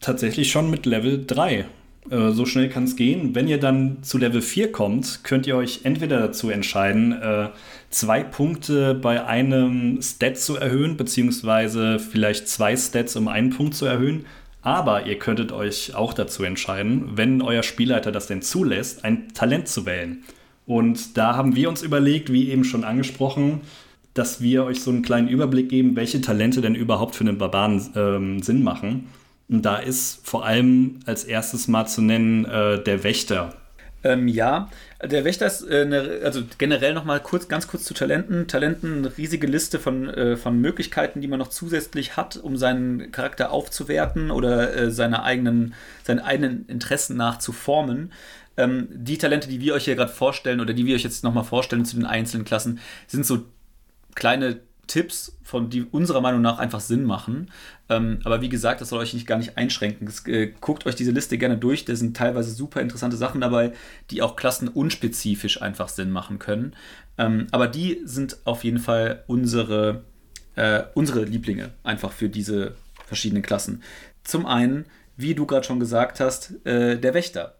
tatsächlich schon mit Level 3. Äh, so schnell kann es gehen. Wenn ihr dann zu Level 4 kommt, könnt ihr euch entweder dazu entscheiden, äh, zwei Punkte bei einem Stat zu erhöhen, beziehungsweise vielleicht zwei Stats um einen Punkt zu erhöhen. Aber ihr könntet euch auch dazu entscheiden, wenn euer Spielleiter das denn zulässt, ein Talent zu wählen. Und da haben wir uns überlegt, wie eben schon angesprochen, dass wir euch so einen kleinen Überblick geben, welche Talente denn überhaupt für einen Barbaren ähm, Sinn machen. Und da ist vor allem als erstes mal zu nennen äh, der Wächter. Ähm, ja, der Wächter ist äh, eine, also generell nochmal kurz, ganz kurz zu Talenten. Talenten, eine riesige Liste von, äh, von Möglichkeiten, die man noch zusätzlich hat, um seinen Charakter aufzuwerten oder äh, seine eigenen, seinen eigenen Interessen nach zu formen. Ähm, die Talente, die wir euch hier gerade vorstellen oder die wir euch jetzt nochmal vorstellen zu den einzelnen Klassen, sind so kleine Tipps, von die unserer Meinung nach einfach Sinn machen. Ähm, aber wie gesagt, das soll euch nicht gar nicht einschränken. Das, äh, guckt euch diese Liste gerne durch. Da sind teilweise super interessante Sachen dabei, die auch klassenunspezifisch einfach Sinn machen können. Ähm, aber die sind auf jeden Fall unsere, äh, unsere Lieblinge einfach für diese verschiedenen Klassen. Zum einen, wie du gerade schon gesagt hast, äh, der Wächter.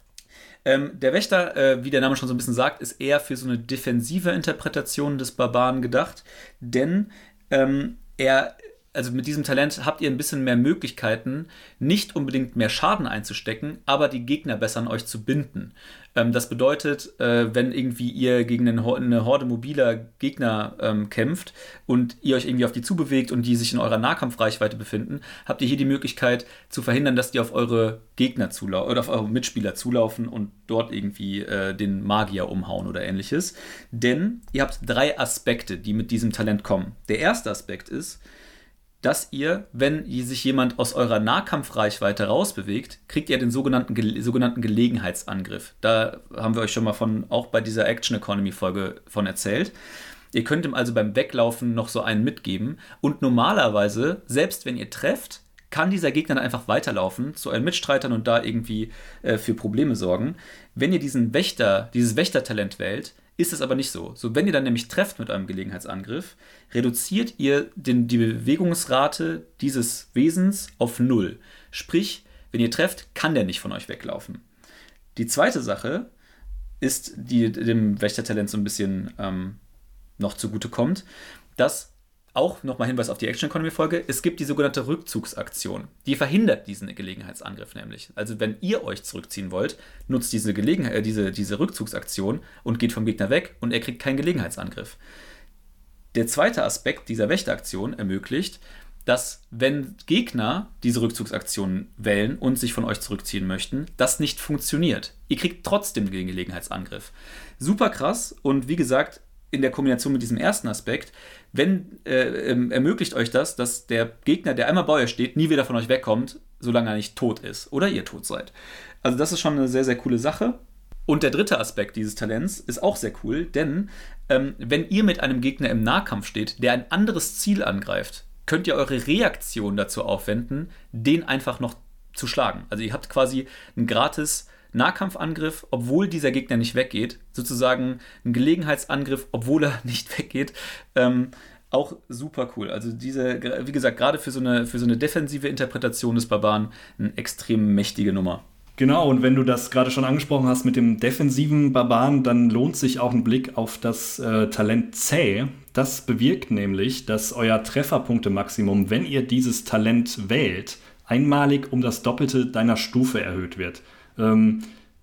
Ähm, der Wächter, äh, wie der Name schon so ein bisschen sagt, ist eher für so eine defensive Interpretation des Barbaren gedacht, denn ähm, er also mit diesem Talent habt ihr ein bisschen mehr Möglichkeiten, nicht unbedingt mehr Schaden einzustecken, aber die Gegner besser an euch zu binden. Ähm, das bedeutet, äh, wenn irgendwie ihr gegen eine Horde mobiler Gegner ähm, kämpft und ihr euch irgendwie auf die zubewegt und die sich in eurer Nahkampfreichweite befinden, habt ihr hier die Möglichkeit zu verhindern, dass die auf eure Gegner zulaufen oder auf eure Mitspieler zulaufen und dort irgendwie äh, den Magier umhauen oder ähnliches. Denn ihr habt drei Aspekte, die mit diesem Talent kommen. Der erste Aspekt ist, dass ihr, wenn sich jemand aus eurer Nahkampfreichweite rausbewegt, kriegt ihr den sogenannten, ge sogenannten Gelegenheitsangriff. Da haben wir euch schon mal von, auch bei dieser Action Economy Folge von erzählt. Ihr könnt ihm also beim Weglaufen noch so einen mitgeben. Und normalerweise, selbst wenn ihr trefft, kann dieser Gegner dann einfach weiterlaufen zu euren Mitstreitern und da irgendwie äh, für Probleme sorgen. Wenn ihr diesen Wächter, dieses Wächtertalent wählt, ist es aber nicht so. So, wenn ihr dann nämlich trefft mit eurem Gelegenheitsangriff, reduziert ihr den, die Bewegungsrate dieses Wesens auf null. Sprich, wenn ihr trefft, kann der nicht von euch weglaufen. Die zweite Sache ist, die dem Wächtertalent so ein bisschen ähm, noch zugutekommt, dass auch nochmal Hinweis auf die Action Economy Folge. Es gibt die sogenannte Rückzugsaktion. Die verhindert diesen Gelegenheitsangriff nämlich. Also wenn ihr euch zurückziehen wollt, nutzt diese, Gelegenheit, äh, diese, diese Rückzugsaktion und geht vom Gegner weg und er kriegt keinen Gelegenheitsangriff. Der zweite Aspekt dieser Wächteraktion ermöglicht, dass wenn Gegner diese Rückzugsaktion wählen und sich von euch zurückziehen möchten, das nicht funktioniert. Ihr kriegt trotzdem den Gelegenheitsangriff. Super krass und wie gesagt, in der Kombination mit diesem ersten Aspekt, wenn äh, ähm, ermöglicht euch das, dass der Gegner, der einmal bei euch steht, nie wieder von euch wegkommt, solange er nicht tot ist oder ihr tot seid. Also das ist schon eine sehr, sehr coole Sache. Und der dritte Aspekt dieses Talents ist auch sehr cool, denn ähm, wenn ihr mit einem Gegner im Nahkampf steht, der ein anderes Ziel angreift, könnt ihr eure Reaktion dazu aufwenden, den einfach noch zu schlagen. Also ihr habt quasi einen gratis Nahkampfangriff, obwohl dieser Gegner nicht weggeht. Sozusagen ein Gelegenheitsangriff, obwohl er (laughs) nicht weggeht. Ähm, auch super cool. Also diese, wie gesagt, gerade für so eine, für so eine defensive Interpretation des Barbaren eine extrem mächtige Nummer. Genau, und wenn du das gerade schon angesprochen hast mit dem defensiven Barbaren, dann lohnt sich auch ein Blick auf das äh, Talent Zäh. Das bewirkt nämlich, dass euer Trefferpunkte-Maximum, wenn ihr dieses Talent wählt, einmalig um das Doppelte deiner Stufe erhöht wird. Ähm,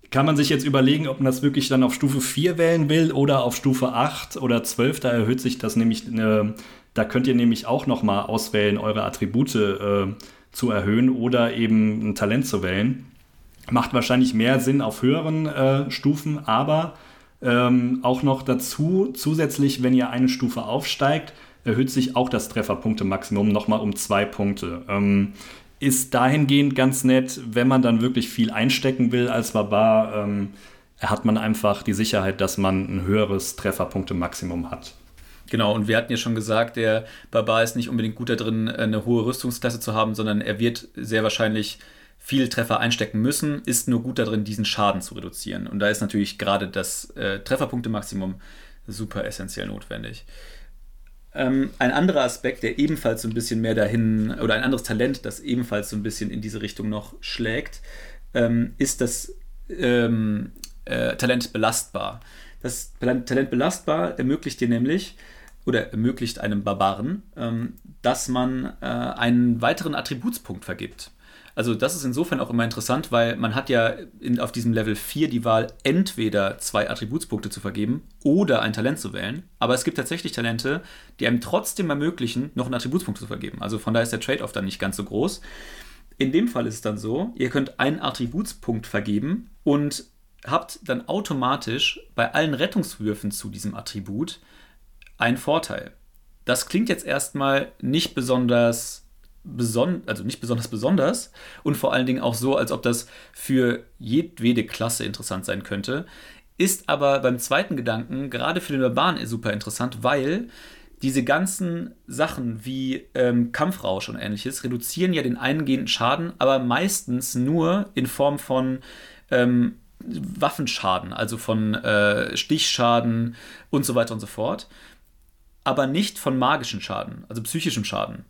kann man sich jetzt überlegen, ob man das wirklich dann auf Stufe 4 wählen will oder auf Stufe 8 oder 12. Da erhöht sich das nämlich, äh, da könnt ihr nämlich auch nochmal auswählen, eure Attribute äh, zu erhöhen oder eben ein Talent zu wählen. Macht wahrscheinlich mehr Sinn auf höheren äh, Stufen, aber ähm, auch noch dazu, zusätzlich, wenn ihr eine Stufe aufsteigt, erhöht sich auch das Trefferpunkte-Maximum nochmal um zwei Punkte. Ähm, ist dahingehend ganz nett, wenn man dann wirklich viel einstecken will als Barbar, ähm, hat man einfach die Sicherheit, dass man ein höheres Trefferpunkte-Maximum hat. Genau, und wir hatten ja schon gesagt, der Barbar ist nicht unbedingt gut darin, eine hohe Rüstungsklasse zu haben, sondern er wird sehr wahrscheinlich viel Treffer einstecken müssen, ist nur gut darin, diesen Schaden zu reduzieren. Und da ist natürlich gerade das äh, Trefferpunkte-Maximum super essentiell notwendig. Ähm, ein anderer Aspekt, der ebenfalls so ein bisschen mehr dahin, oder ein anderes Talent, das ebenfalls so ein bisschen in diese Richtung noch schlägt, ähm, ist das ähm, äh, Talent belastbar. Das Talent belastbar ermöglicht dir nämlich, oder ermöglicht einem Barbaren, ähm, dass man äh, einen weiteren Attributspunkt vergibt. Also das ist insofern auch immer interessant, weil man hat ja in, auf diesem Level 4 die Wahl, entweder zwei Attributspunkte zu vergeben oder ein Talent zu wählen. Aber es gibt tatsächlich Talente, die einem trotzdem ermöglichen, noch einen Attributspunkt zu vergeben. Also von daher ist der Trade-off dann nicht ganz so groß. In dem Fall ist es dann so, ihr könnt einen Attributspunkt vergeben und habt dann automatisch bei allen Rettungswürfen zu diesem Attribut einen Vorteil. Das klingt jetzt erstmal nicht besonders beson also nicht besonders besonders und vor allen Dingen auch so, als ob das für jedwede Klasse interessant sein könnte. Ist aber beim zweiten Gedanken gerade für den Urban super interessant, weil diese ganzen Sachen wie ähm, Kampfrausch und ähnliches reduzieren ja den eingehenden Schaden, aber meistens nur in Form von ähm, Waffenschaden, also von äh, Stichschaden und so weiter und so fort, aber nicht von magischen Schaden, also psychischem Schaden.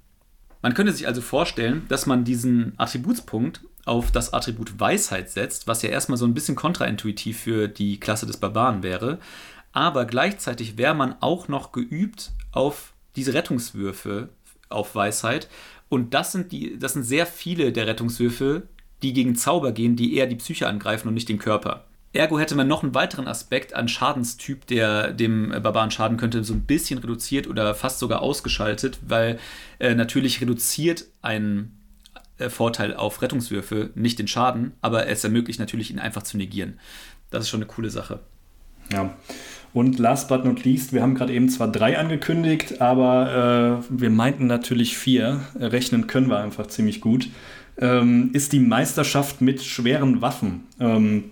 Man könnte sich also vorstellen, dass man diesen Attributspunkt auf das Attribut Weisheit setzt, was ja erstmal so ein bisschen kontraintuitiv für die Klasse des Barbaren wäre. Aber gleichzeitig wäre man auch noch geübt auf diese Rettungswürfe auf Weisheit. Und das sind, die, das sind sehr viele der Rettungswürfe, die gegen Zauber gehen, die eher die Psyche angreifen und nicht den Körper. Ergo hätte man noch einen weiteren Aspekt an Schadenstyp, der dem Barbaren schaden könnte, so ein bisschen reduziert oder fast sogar ausgeschaltet, weil äh, natürlich reduziert ein äh, Vorteil auf Rettungswürfe nicht den Schaden, aber es ermöglicht natürlich, ihn einfach zu negieren. Das ist schon eine coole Sache. Ja. Und last but not least, wir haben gerade eben zwar drei angekündigt, aber äh, wir meinten natürlich vier. Rechnen können wir einfach ziemlich gut. Ähm, ist die Meisterschaft mit schweren Waffen. Ähm,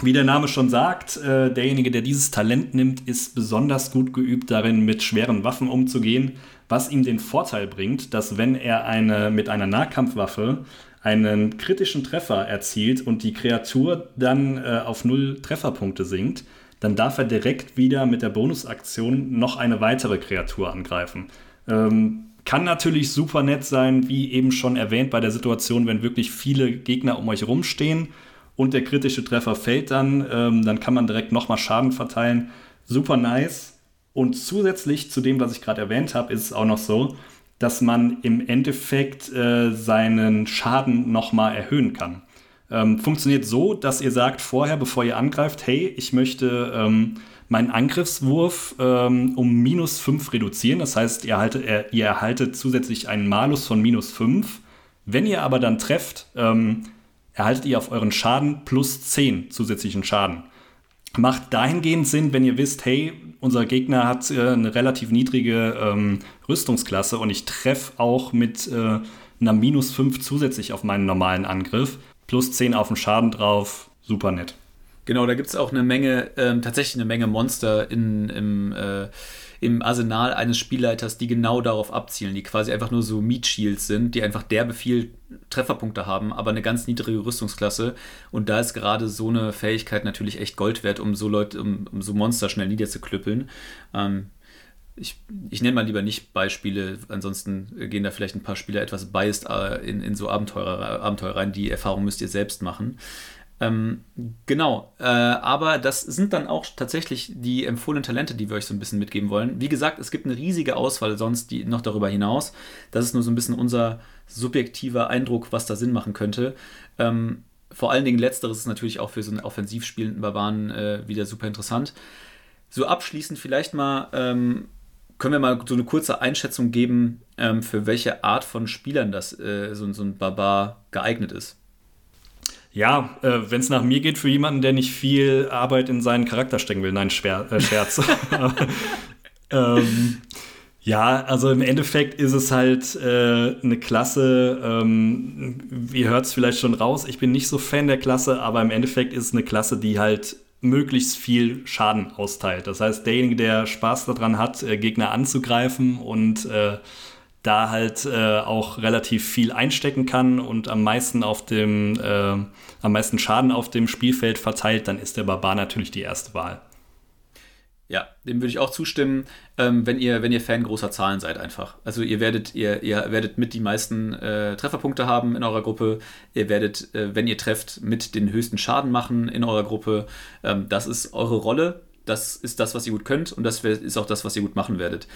wie der Name schon sagt, äh, derjenige, der dieses Talent nimmt, ist besonders gut geübt darin, mit schweren Waffen umzugehen, was ihm den Vorteil bringt, dass wenn er eine, mit einer Nahkampfwaffe einen kritischen Treffer erzielt und die Kreatur dann äh, auf null Trefferpunkte sinkt, dann darf er direkt wieder mit der Bonusaktion noch eine weitere Kreatur angreifen. Ähm, kann natürlich super nett sein, wie eben schon erwähnt, bei der Situation, wenn wirklich viele Gegner um euch rumstehen und der kritische Treffer fällt dann, ähm, dann kann man direkt nochmal Schaden verteilen. Super nice. Und zusätzlich zu dem, was ich gerade erwähnt habe, ist es auch noch so, dass man im Endeffekt äh, seinen Schaden nochmal erhöhen kann. Ähm, funktioniert so, dass ihr sagt vorher, bevor ihr angreift, hey, ich möchte ähm, meinen Angriffswurf ähm, um minus 5 reduzieren. Das heißt, ihr, erhaltet, ihr erhaltet zusätzlich einen Malus von minus 5. Wenn ihr aber dann trefft, ähm, erhaltet ihr auf euren Schaden plus 10 zusätzlichen Schaden. Macht dahingehend Sinn, wenn ihr wisst, hey, unser Gegner hat äh, eine relativ niedrige ähm, Rüstungsklasse und ich treffe auch mit äh, einer minus 5 zusätzlich auf meinen normalen Angriff. Plus 10 auf den Schaden drauf, super nett. Genau, da gibt es auch eine Menge, ähm, tatsächlich eine Menge Monster in, im, äh, im Arsenal eines Spielleiters, die genau darauf abzielen, die quasi einfach nur so Meat Shields sind, die einfach derbe viel Trefferpunkte haben, aber eine ganz niedrige Rüstungsklasse. Und da ist gerade so eine Fähigkeit natürlich echt Gold wert, um so Leute, um, um so Monster schnell niederzuklüppeln. Ähm, ich, ich nenne mal lieber nicht Beispiele, ansonsten gehen da vielleicht ein paar Spieler etwas biased äh, in, in so Abenteuer, Abenteuer rein. Die Erfahrung müsst ihr selbst machen. Ähm, genau, äh, aber das sind dann auch tatsächlich die empfohlenen Talente, die wir euch so ein bisschen mitgeben wollen. Wie gesagt, es gibt eine riesige Auswahl sonst die noch darüber hinaus. Das ist nur so ein bisschen unser subjektiver Eindruck, was da Sinn machen könnte. Ähm, vor allen Dingen letzteres ist natürlich auch für so einen offensiv spielenden Barbaren äh, wieder super interessant. So abschließend vielleicht mal ähm, können wir mal so eine kurze Einschätzung geben, ähm, für welche Art von Spielern das äh, so, so ein Barbar geeignet ist. Ja, äh, wenn es nach mir geht, für jemanden, der nicht viel Arbeit in seinen Charakter stecken will. Nein, schwer, äh, Scherz. (laughs) ähm, ja, also im Endeffekt ist es halt äh, eine Klasse, ähm, ihr hört es vielleicht schon raus, ich bin nicht so Fan der Klasse, aber im Endeffekt ist es eine Klasse, die halt möglichst viel Schaden austeilt. Das heißt, derjenige, der Spaß daran hat, äh, Gegner anzugreifen und äh, da halt äh, auch relativ viel einstecken kann und am meisten auf dem, äh, am meisten Schaden auf dem Spielfeld verteilt, dann ist der Barbar natürlich die erste Wahl. Ja, dem würde ich auch zustimmen, ähm, wenn, ihr, wenn ihr Fan großer Zahlen seid einfach. Also ihr werdet, ihr, ihr werdet mit die meisten äh, Trefferpunkte haben in eurer Gruppe. Ihr werdet, äh, wenn ihr trefft, mit den höchsten Schaden machen in eurer Gruppe. Ähm, das ist eure Rolle. Das ist das, was ihr gut könnt und das ist auch das, was ihr gut machen werdet.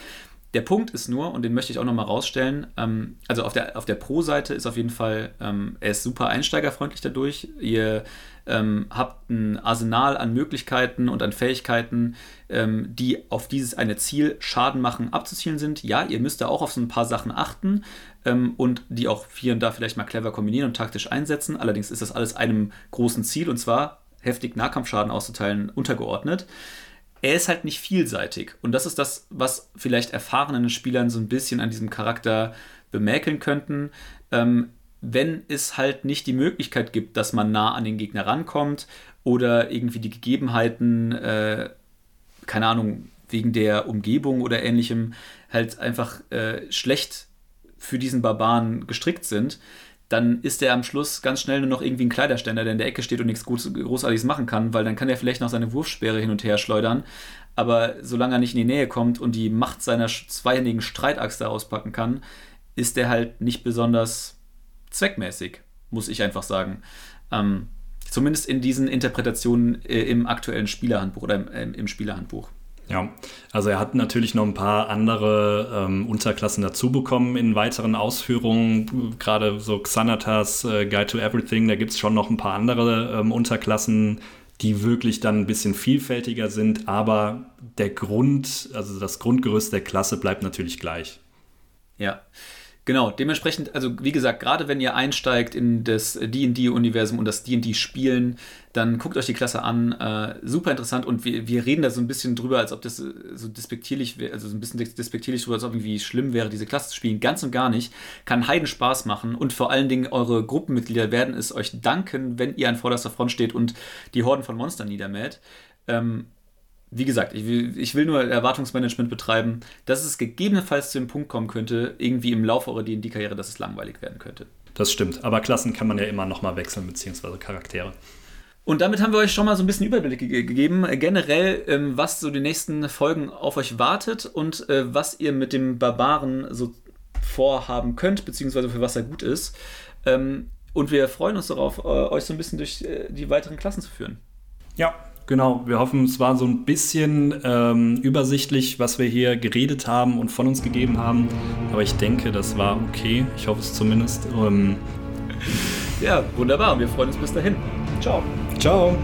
Der Punkt ist nur, und den möchte ich auch nochmal rausstellen, ähm, also auf der, auf der Pro-Seite ist auf jeden Fall, ähm, er ist super einsteigerfreundlich dadurch. Ihr ähm, habt ein Arsenal an Möglichkeiten und an Fähigkeiten, ähm, die auf dieses eine Ziel Schaden machen abzuzielen sind. Ja, ihr müsst da auch auf so ein paar Sachen achten ähm, und die auch hier und da vielleicht mal clever kombinieren und taktisch einsetzen. Allerdings ist das alles einem großen Ziel und zwar heftig Nahkampfschaden auszuteilen untergeordnet er ist halt nicht vielseitig. Und das ist das, was vielleicht erfahrenen Spielern so ein bisschen an diesem Charakter bemäkeln könnten. Ähm, wenn es halt nicht die Möglichkeit gibt, dass man nah an den Gegner rankommt oder irgendwie die Gegebenheiten, äh, keine Ahnung, wegen der Umgebung oder ähnlichem, halt einfach äh, schlecht für diesen Barbaren gestrickt sind, dann ist er am Schluss ganz schnell nur noch irgendwie ein Kleiderständer, der in der Ecke steht und nichts Großartiges machen kann, weil dann kann er vielleicht noch seine Wurfsperre hin und her schleudern. Aber solange er nicht in die Nähe kommt und die Macht seiner zweihändigen Streitaxt auspacken kann, ist er halt nicht besonders zweckmäßig, muss ich einfach sagen. Ähm, zumindest in diesen Interpretationen äh, im aktuellen Spielerhandbuch oder im, äh, im Spielerhandbuch. Ja, also er hat natürlich noch ein paar andere ähm, Unterklassen dazu bekommen in weiteren Ausführungen. Gerade so Xanatas, äh, Guide to Everything, da gibt es schon noch ein paar andere ähm, Unterklassen, die wirklich dann ein bisschen vielfältiger sind. Aber der Grund, also das Grundgerüst der Klasse bleibt natürlich gleich. Ja. Genau, dementsprechend, also wie gesagt, gerade wenn ihr einsteigt in das DD-Universum und das DD-Spielen, dann guckt euch die Klasse an. Äh, super interessant und wir, wir reden da so ein bisschen drüber, als ob das so despektierlich wäre, also so ein bisschen despektierlich drüber, als ob irgendwie schlimm wäre, diese Klasse zu spielen. Ganz und gar nicht. Kann Heiden Spaß machen und vor allen Dingen eure Gruppenmitglieder werden es euch danken, wenn ihr an vorderster Front steht und die Horden von Monstern niedermäht. Ähm, wie gesagt, ich will, ich will nur Erwartungsmanagement betreiben, dass es gegebenenfalls zu dem Punkt kommen könnte, irgendwie im Laufe eurer D&D-Karriere, dass es langweilig werden könnte. Das stimmt, aber Klassen kann man ja immer nochmal wechseln, beziehungsweise Charaktere. Und damit haben wir euch schon mal so ein bisschen Überblick ge gegeben, generell, ähm, was so die nächsten Folgen auf euch wartet und äh, was ihr mit dem Barbaren so vorhaben könnt, beziehungsweise für was er gut ist. Ähm, und wir freuen uns darauf, äh, euch so ein bisschen durch äh, die weiteren Klassen zu führen. Ja, Genau, wir hoffen, es war so ein bisschen ähm, übersichtlich, was wir hier geredet haben und von uns gegeben haben. Aber ich denke, das war okay. Ich hoffe es zumindest. Ähm ja, wunderbar. Wir freuen uns bis dahin. Ciao. Ciao.